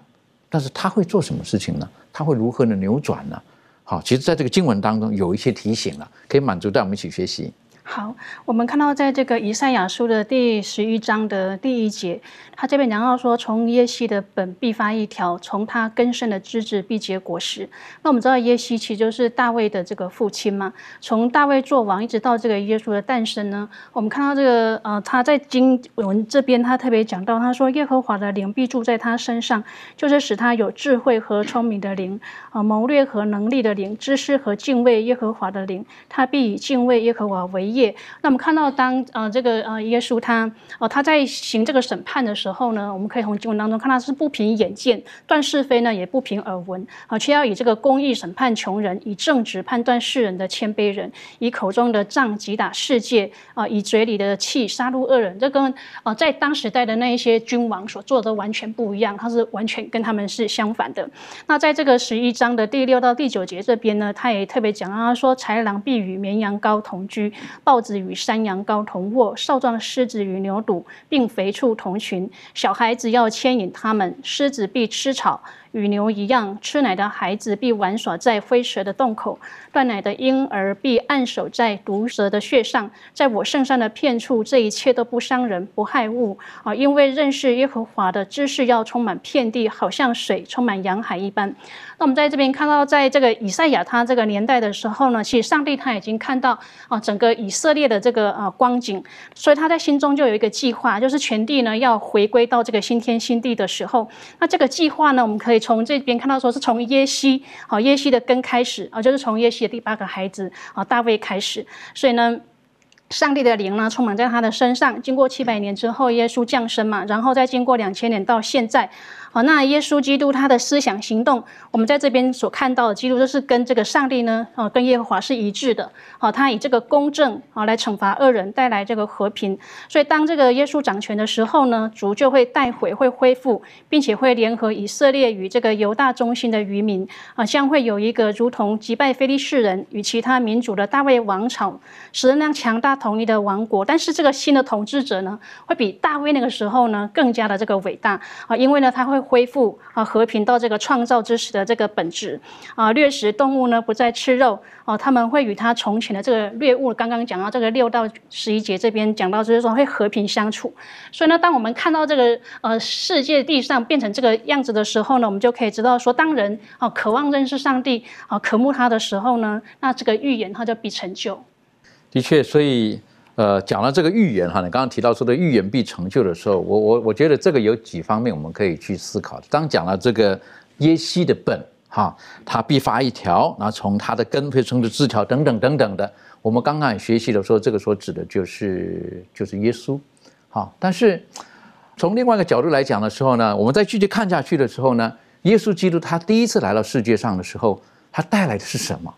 但是他会做什么事情呢？他会如何的扭转呢？好，其实在这个经文当中有一些提醒了，可以满足带我们一起学习。好，我们看到在这个以赛亚书的第十一章的第一节，他这边讲到说，从耶西的本必发一条，从他根生的枝子必结果实。那我们知道耶西其实就是大卫的这个父亲嘛。从大卫做王一直到这个耶稣的诞生呢，我们看到这个呃，他在经文这边他特别讲到，他说耶和华的灵必住在他身上，就是使他有智慧和聪明的灵，啊，谋略和能力的灵，知识和敬畏耶和华的灵，他必以敬畏耶和华为业。那我们看到，当呃这个呃耶稣他呃他在行这个审判的时候呢，我们可以从经文当中看到是不凭眼见断是非呢，也不凭耳闻啊，却要以这个公义审判穷人，以正直判断世人的谦卑人，以口中的杖击打世界啊，以嘴里的气杀戮恶人。这跟呃在当时代的那一些君王所做的完全不一样，他是完全跟他们是相反的。那在这个十一章的第六到第九节这边呢，他也特别讲啊，说豺狼必与绵羊羔同居。豹子与山羊羔同卧，少壮狮子与牛犊并肥畜同群。小孩子要牵引它们，狮子必吃草。与牛一样，吃奶的孩子必玩耍在灰蛇的洞口；断奶的婴儿必按守在毒蛇的穴上。在我圣上的片处，这一切都不伤人，不害物啊！因为认识耶和华的知识要充满遍地，好像水充满洋海一般。那我们在这边看到，在这个以赛亚他这个年代的时候呢，其实上帝他已经看到啊整个以色列的这个啊光景，所以他在心中就有一个计划，就是全地呢要回归到这个新天新地的时候。那这个计划呢，我们可以。从这边看到说是从耶西，好耶西的根开始啊，就是从耶西的第八个孩子啊大卫开始，所以呢，上帝的灵呢充满在他的身上。经过七百年之后，耶稣降生嘛，然后再经过两千年到现在。好，那耶稣基督他的思想行动，我们在这边所看到的基督都是跟这个上帝呢，啊，跟耶和华是一致的。好，他以这个公正啊来惩罚恶人，带来这个和平。所以当这个耶稣掌权的时候呢，主就会带回，会恢复，并且会联合以色列与这个犹大中心的渔民啊，将会有一个如同击败非利士人与其他民族的大卫王朝，使那强大统一的王国。但是这个新的统治者呢，会比大卫那个时候呢更加的这个伟大啊，因为呢他会。恢复啊和平到这个创造之时的这个本质啊，掠食动物呢不再吃肉啊，他们会与他从前的这个猎物，刚刚讲到这个六到十一节这边讲到，就是说会和平相处。所以呢，当我们看到这个呃世界地上变成这个样子的时候呢，我们就可以知道说，当人啊渴望认识上帝啊渴慕他的时候呢，那这个预言它就必成就。的确，所以。呃，讲了这个预言哈，你刚刚提到说的预言必成就的时候，我我我觉得这个有几方面我们可以去思考。当讲了这个耶西的本哈，他必发一条，然后从他的根会生出枝条等等等等的。我们刚刚也学习的时候，这个所指的就是就是耶稣，好。但是从另外一个角度来讲的时候呢，我们再继续看下去的时候呢，耶稣基督他第一次来到世界上的时候，他带来的是什么？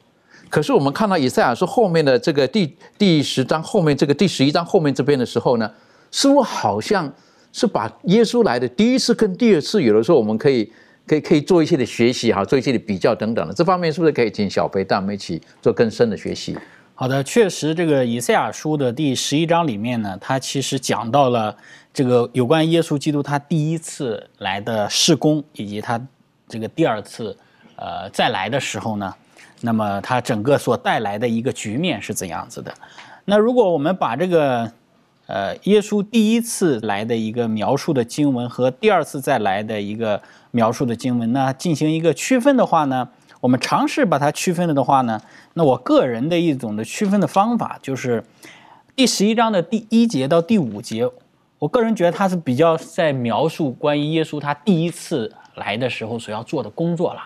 可是我们看到以赛亚书后面的这个第第十章后面这个第十一章后面这边的时候呢，似乎好像是把耶稣来的第一次跟第二次，有的时候我们可以可以可以做一些的学习哈，做一些的比较等等的。这方面是不是可以请小飞带我们一起做更深的学习？好的，确实这个以赛亚书的第十一章里面呢，它其实讲到了这个有关耶稣基督他第一次来的事工，以及他这个第二次呃再来的时候呢。那么它整个所带来的一个局面是怎样子的？那如果我们把这个，呃，耶稣第一次来的一个描述的经文和第二次再来的一个描述的经文呢，进行一个区分的话呢，我们尝试把它区分了的话呢，那我个人的一种的区分的方法就是，第十一章的第一节到第五节，我个人觉得它是比较在描述关于耶稣他第一次来的时候所要做的工作了。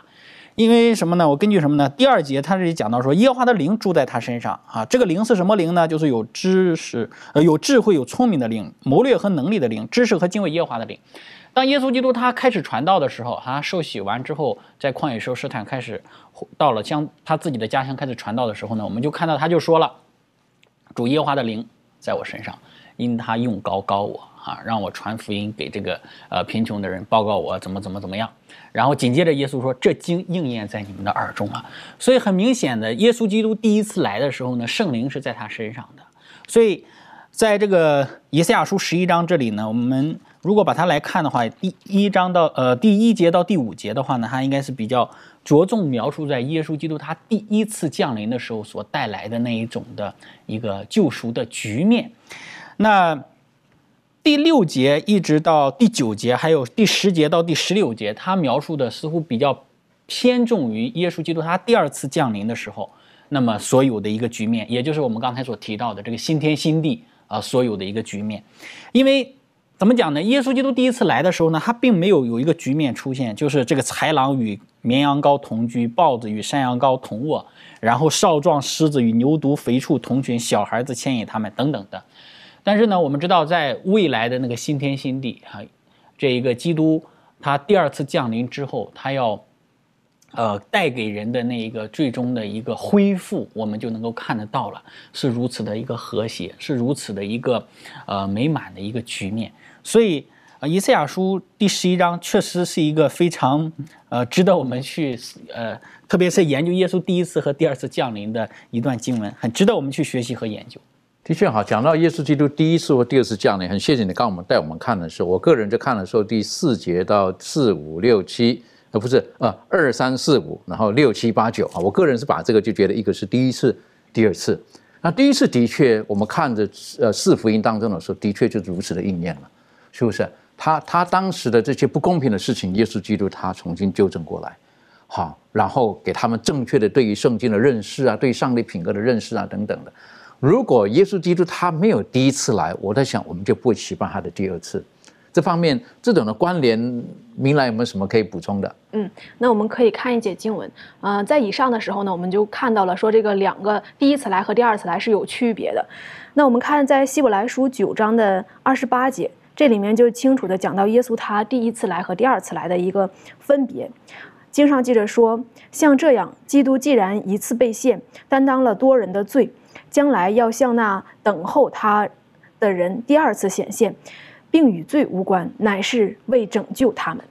因为什么呢？我根据什么呢？第二节他这里讲到说，耶和华的灵住在他身上啊。这个灵是什么灵呢？就是有知识、呃有智慧、有聪明的灵，谋略和能力的灵，知识和敬畏耶和华的灵。当耶稣基督他开始传道的时候，他受洗完之后，在旷野受试探，开始到了将他自己的家乡开始传道的时候呢，我们就看到他就说了，主耶和华的灵在我身上，因他用高高我啊，让我传福音给这个呃贫穷的人，报告我怎么怎么怎么样。然后紧接着，耶稣说：“这经应验在你们的耳中了。”所以很明显的，耶稣基督第一次来的时候呢，圣灵是在他身上的。所以，在这个以赛亚书十一章这里呢，我们如果把它来看的话，第一章到呃第一节到第五节的话呢，它应该是比较着重描述在耶稣基督他第一次降临的时候所带来的那一种的一个救赎的局面。那。第六节一直到第九节，还有第十节到第十六节，他描述的似乎比较偏重于耶稣基督他第二次降临的时候，那么所有的一个局面，也就是我们刚才所提到的这个新天新地啊，所有的一个局面。因为怎么讲呢？耶稣基督第一次来的时候呢，他并没有有一个局面出现，就是这个豺狼与绵羊羔同居，豹子与山羊羔同卧，然后少壮狮子与牛犊肥畜同群，小孩子牵引他们等等的。但是呢，我们知道，在未来的那个新天新地啊，这一个基督他第二次降临之后，他要呃带给人的那一个最终的一个恢复，我们就能够看得到了，是如此的一个和谐，是如此的一个呃美满的一个局面。所以，呃，以赛亚书第十一章确实是一个非常呃值得我们去呃，特别是研究耶稣第一次和第二次降临的一段经文，很值得我们去学习和研究。的确好，讲到耶稣基督第一次或第二次降临，很谢谢你刚我们带我们看的时候，我个人就看的时候，第四节到四五六七，呃，不是，呃，二三四五，然后六七八九啊，我个人是把这个就觉得一个是第一次，第二次。那第一次的确，我们看着呃四福音当中的时候，的确就如此的应验了，是不是？他他当时的这些不公平的事情，耶稣基督他重新纠正过来，好，然后给他们正确的对于圣经的认识啊，对上帝品格的认识啊等等的。如果耶稣基督他没有第一次来，我在想，我们就不会期盼他的第二次。这方面这种的关联，明来有没有什么可以补充的？嗯，那我们可以看一节经文。呃，在以上的时候呢，我们就看到了说这个两个第一次来和第二次来是有区别的。那我们看在希伯来书九章的二十八节，这里面就清楚的讲到耶稣他第一次来和第二次来的一个分别。经上记着说，像这样，基督既然一次被献，担当了多人的罪。将来要向那等候他的人第二次显现，并与罪无关，乃是为拯救他们。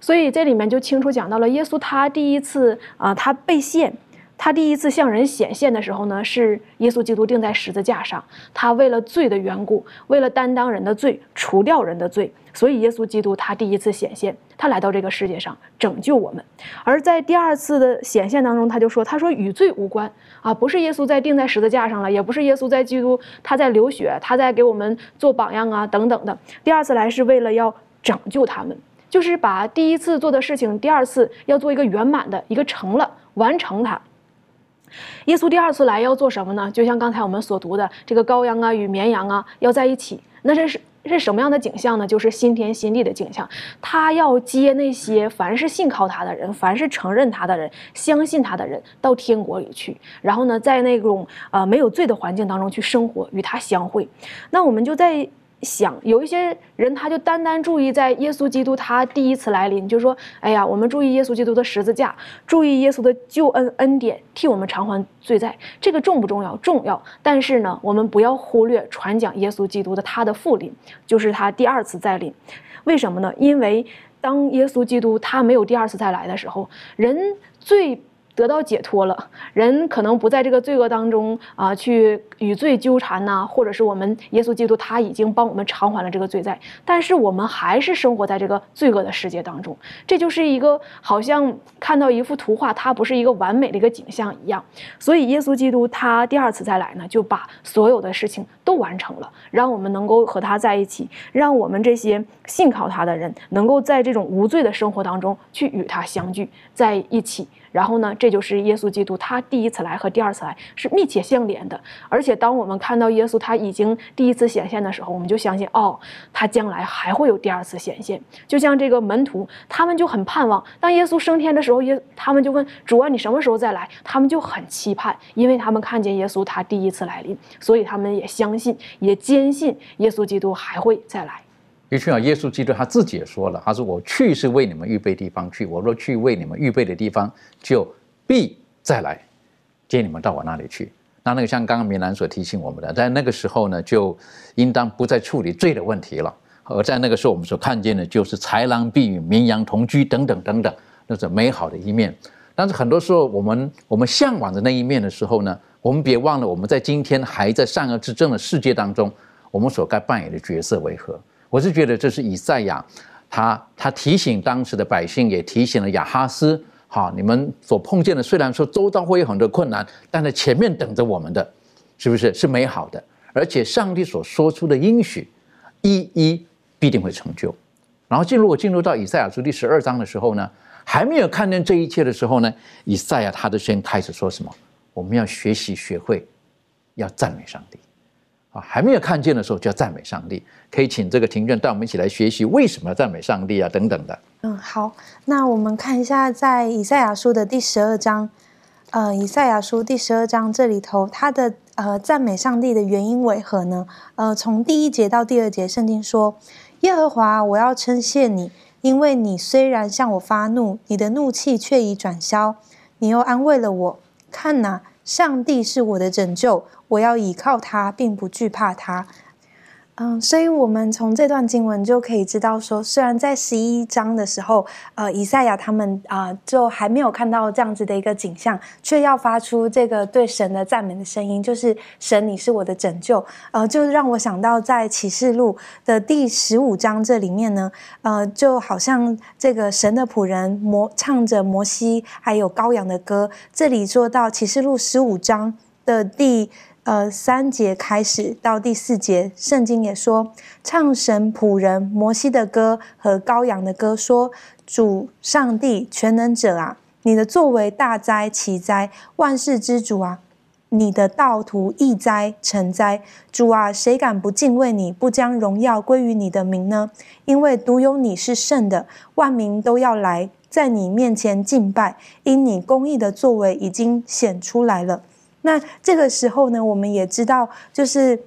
所以这里面就清楚讲到了，耶稣他第一次啊，他被献。他第一次向人显现的时候呢，是耶稣基督钉在十字架上。他为了罪的缘故，为了担当人的罪，除掉人的罪，所以耶稣基督他第一次显现，他来到这个世界上拯救我们。而在第二次的显现当中，他就说：“他说与罪无关啊，不是耶稣在钉在十字架上了，也不是耶稣在基督他在流血，他在给我们做榜样啊等等的。第二次来是为了要拯救他们，就是把第一次做的事情，第二次要做一个圆满的一个成了，完成它。”耶稣第二次来要做什么呢？就像刚才我们所读的，这个羔羊啊与绵羊啊要在一起，那这是是什么样的景象呢？就是新天新地的景象。他要接那些凡是信靠他的人，凡是承认他的人，相信他的人到天国里去，然后呢，在那种呃没有罪的环境当中去生活，与他相会。那我们就在。想有一些人，他就单单注意在耶稣基督他第一次来临，就说：“哎呀，我们注意耶稣基督的十字架，注意耶稣的救恩恩典，替我们偿还罪债。这个重不重要？重要。但是呢，我们不要忽略传讲耶稣基督的他的复临，就是他第二次再临。为什么呢？因为当耶稣基督他没有第二次再来的时候，人最。得到解脱了，人可能不在这个罪恶当中啊，去与罪纠缠呐，或者是我们耶稣基督他已经帮我们偿还了这个罪债，但是我们还是生活在这个罪恶的世界当中，这就是一个好像看到一幅图画，它不是一个完美的一个景象一样。所以耶稣基督他第二次再来呢，就把所有的事情都完成了，让我们能够和他在一起，让我们这些信靠他的人能够在这种无罪的生活当中去与他相聚在一起。然后呢，这就是耶稣基督他第一次来和第二次来是密切相连的。而且当我们看到耶稣他已经第一次显现的时候，我们就相信哦，他将来还会有第二次显现。就像这个门徒，他们就很盼望，当耶稣升天的时候，耶他们就问主啊，你什么时候再来？他们就很期盼，因为他们看见耶稣他第一次来临，所以他们也相信，也坚信耶稣基督还会再来。的确啊，耶稣基督他自己也说了，他说：“我去是为你们预备地方去，我若去为你们预备的地方，就必再来接你们到我那里去。”那那个像刚刚明兰所提醒我们的，在那个时候呢，就应当不再处理罪的问题了。而在那个时候，我们所看见的就是豺狼必与绵羊同居等等等等，那是美好的一面。但是很多时候，我们我们向往的那一面的时候呢，我们别忘了，我们在今天还在善恶之争的世界当中，我们所该扮演的角色为何？我是觉得这是以赛亚，他他提醒当时的百姓，也提醒了亚哈斯，好，你们所碰见的虽然说周遭会有很多困难，但在前面等着我们的，是不是是美好的？而且上帝所说出的应许，一一必定会成就。然后进入我进入到以赛亚书第十二章的时候呢，还没有看见这一切的时候呢，以赛亚他的先开始说什么？我们要学习学会，要赞美上帝。啊，还没有看见的时候就要赞美上帝，可以请这个庭卷带我们一起来学习为什么要赞美上帝啊，等等的。嗯，好，那我们看一下在以赛亚书的第十二章，呃，以赛亚书第十二章这里头，它的呃赞美上帝的原因为何呢？呃，从第一节到第二节，圣经说：“耶和华，我要称谢你，因为你虽然向我发怒，你的怒气却已转消，你又安慰了我。看哪，上帝是我的拯救。”我要倚靠他，并不惧怕他。嗯，所以我们从这段经文就可以知道，说虽然在十一章的时候，呃，以赛亚他们啊，就还没有看到这样子的一个景象，却要发出这个对神的赞美的声音，就是神，你是我的拯救。呃，就让我想到在启示录的第十五章这里面呢，呃，就好像这个神的仆人摩唱着摩西还有羔羊的歌。这里说到启示录十五章的第。呃，三节开始到第四节，圣经也说唱神仆人摩西的歌和羔羊的歌，说主上帝全能者啊，你的作为大灾奇灾，万事之主啊，你的道途易灾成灾，主啊，谁敢不敬畏你，不将荣耀归于你的名呢？因为独有你是圣的，万民都要来在你面前敬拜，因你公义的作为已经显出来了。那这个时候呢，我们也知道，就是，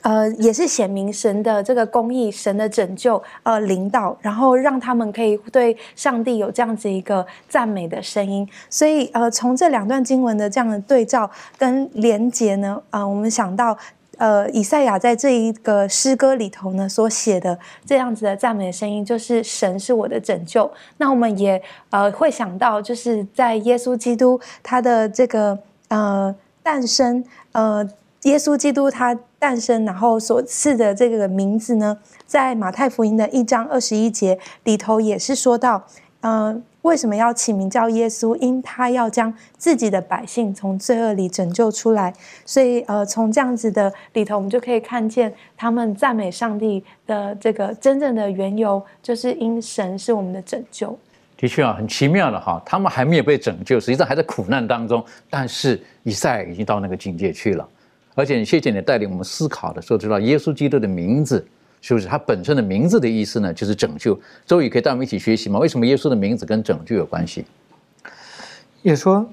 呃，也是显明神的这个公义，神的拯救，呃，领导，然后让他们可以对上帝有这样子一个赞美的声音。所以，呃，从这两段经文的这样的对照跟连结呢，啊，我们想到，呃，以赛亚在这一个诗歌里头呢所写的这样子的赞美的声音，就是神是我的拯救。那我们也呃会想到，就是在耶稣基督他的这个。呃，诞生，呃，耶稣基督他诞生，然后所赐的这个名字呢，在马太福音的一章二十一节里头也是说到，呃，为什么要起名叫耶稣？因他要将自己的百姓从罪恶里拯救出来。所以，呃，从这样子的里头，我们就可以看见他们赞美上帝的这个真正的缘由，就是因神是我们的拯救。的确啊，很奇妙的哈，他们还没有被拯救，实际上还在苦难当中。但是以赛已经到那个境界去了，而且谢谢你带领我们思考的时候，知道耶稣基督的名字是不是他本身的名字的意思呢？就是拯救。周宇可以带我们一起学习吗？为什么耶稣的名字跟拯救有关系？也说，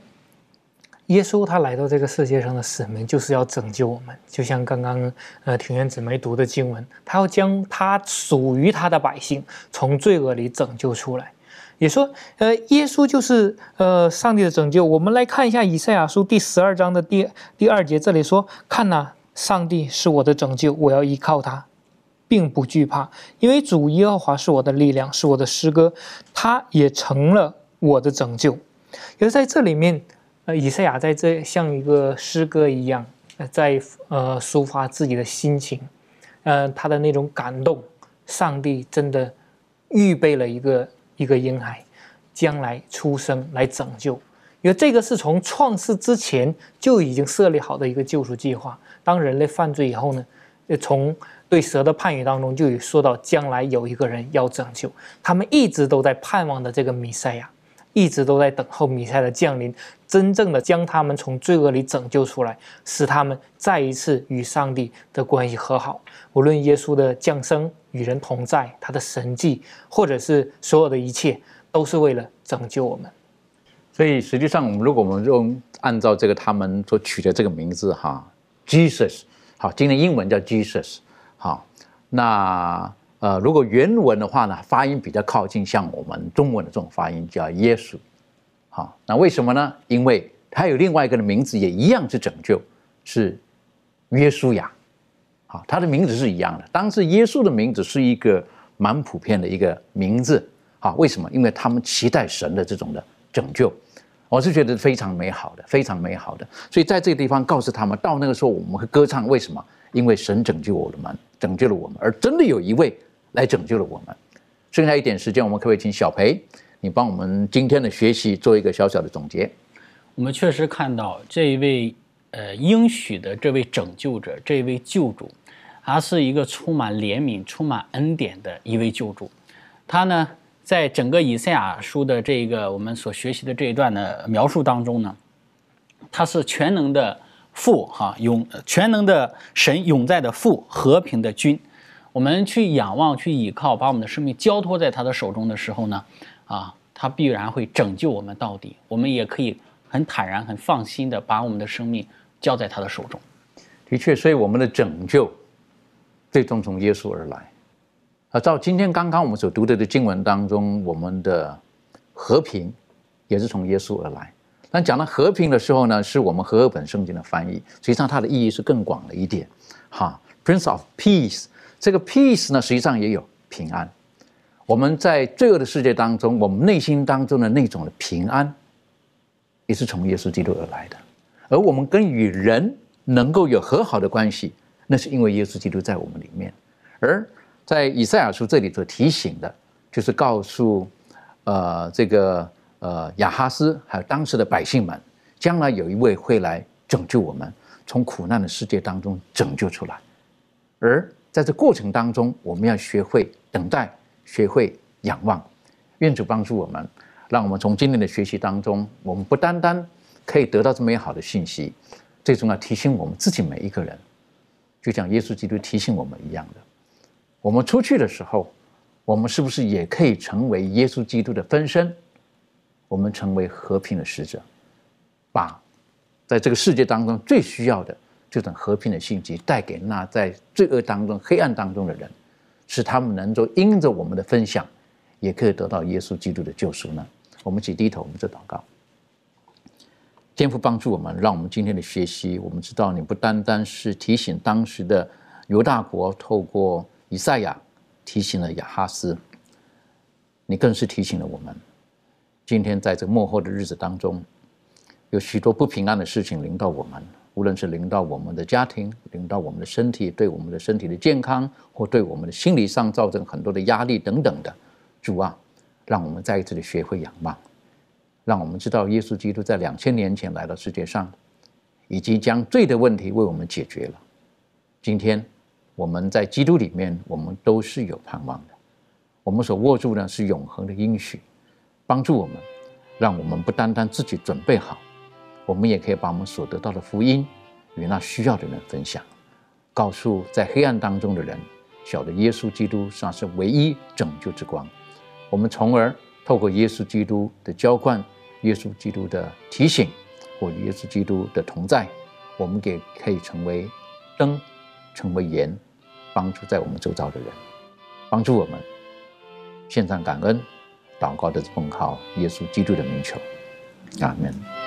耶稣他来到这个世界上的使命就是要拯救我们，就像刚刚呃庭院姊妹读的经文，他要将他属于他的百姓从罪恶里拯救出来。也说，呃，耶稣就是呃上帝的拯救。我们来看一下以赛亚书第十二章的第第二节，这里说：“看呐，上帝是我的拯救，我要依靠他，并不惧怕，因为主耶和华是我的力量，是我的诗歌，他也成了我的拯救。”也在这里面，呃，以赛亚在这像一个诗歌一样，呃在呃抒发自己的心情，呃，他的那种感动。上帝真的预备了一个。一个婴孩将来出生来拯救，因为这个是从创世之前就已经设立好的一个救赎计划。当人类犯罪以后呢，从对蛇的判语当中就有说到将来有一个人要拯救，他们一直都在盼望的这个弥赛亚，一直都在等候弥赛的降临，真正的将他们从罪恶里拯救出来，使他们再一次与上帝的关系和好。无论耶稣的降生与人同在，他的神迹，或者是所有的一切，都是为了拯救我们。所以实际上，我们如果我们用按照这个他们所取的这个名字哈，Jesus，好，今天英文叫 Jesus，好，那呃，如果原文的话呢，发音比较靠近像我们中文的这种发音，叫耶稣，好，那为什么呢？因为他有另外一个的名字也一样是拯救，是约书亚，好，他的名字是一样的。当时耶稣的名字是一个蛮普遍的一个名字，好，为什么？因为他们期待神的这种的拯救。我是觉得非常美好的，非常美好的。所以在这个地方告诉他们，到那个时候我们会歌唱。为什么？因为神拯救我们，拯救了我们，而真的有一位来拯救了我们。剩下一点时间，我们可不可以请小裴，你帮我们今天的学习做一个小小的总结？我们确实看到这一位呃应许的这位拯救者，这位救主，他是一个充满怜悯、充满恩典的一位救主。他呢？在整个以赛亚书的这个我们所学习的这一段的描述当中呢，他是全能的父哈永全能的神永在的父和平的君，我们去仰望去倚靠把我们的生命交托在他的手中的时候呢，啊他必然会拯救我们到底，我们也可以很坦然很放心的把我们的生命交在他的手中。的确，所以我们的拯救最终从耶稣而来。啊，照今天刚刚我们所读的的经文当中，我们的和平也是从耶稣而来。但讲到和平的时候呢，是我们和合本圣经的翻译，实际上它的意义是更广了一点。哈，Prince of Peace，这个 Peace 呢，实际上也有平安。我们在罪恶的世界当中，我们内心当中的那种的平安，也是从耶稣基督而来的。而我们跟与人能够有和好的关系，那是因为耶稣基督在我们里面，而。在以赛亚书这里所提醒的，就是告诉，呃，这个呃亚哈斯还有当时的百姓们，将来有一位会来拯救我们，从苦难的世界当中拯救出来。而在这过程当中，我们要学会等待，学会仰望。愿主帮助我们，让我们从今天的学习当中，我们不单单可以得到这么好的信息，最重要提醒我们自己每一个人，就像耶稣基督提醒我们一样的。我们出去的时候，我们是不是也可以成为耶稣基督的分身？我们成为和平的使者，把在这个世界当中最需要的这种和平的信息带给那在罪恶当中、黑暗当中的人，使他们能够因着我们的分享，也可以得到耶稣基督的救赎呢？我们请低头，我们做祷告。天父帮助我们，让我们今天的学习，我们知道你不单单是提醒当时的犹大国，透过以赛亚提醒了亚哈斯，你更是提醒了我们。今天在这幕后的日子当中，有许多不平安的事情临到我们，无论是领到我们的家庭，领到我们的身体，对我们的身体的健康，或对我们的心理上造成很多的压力等等的。主啊，让我们再一次的学会仰望，让我们知道耶稣基督在两千年前来到世界上，已经将罪的问题为我们解决了。今天。我们在基督里面，我们都是有盼望的。我们所握住的是永恒的应许，帮助我们，让我们不单单自己准备好，我们也可以把我们所得到的福音与那需要的人分享，告诉在黑暗当中的人，晓得耶稣基督上是唯一拯救之光。我们从而透过耶稣基督的浇灌，耶稣基督的提醒，或耶稣基督的同在，我们也可以成为灯，成为盐。帮助在我们周遭的人，帮助我们献上感恩，祷告的奉靠耶稣基督的名求，阿门。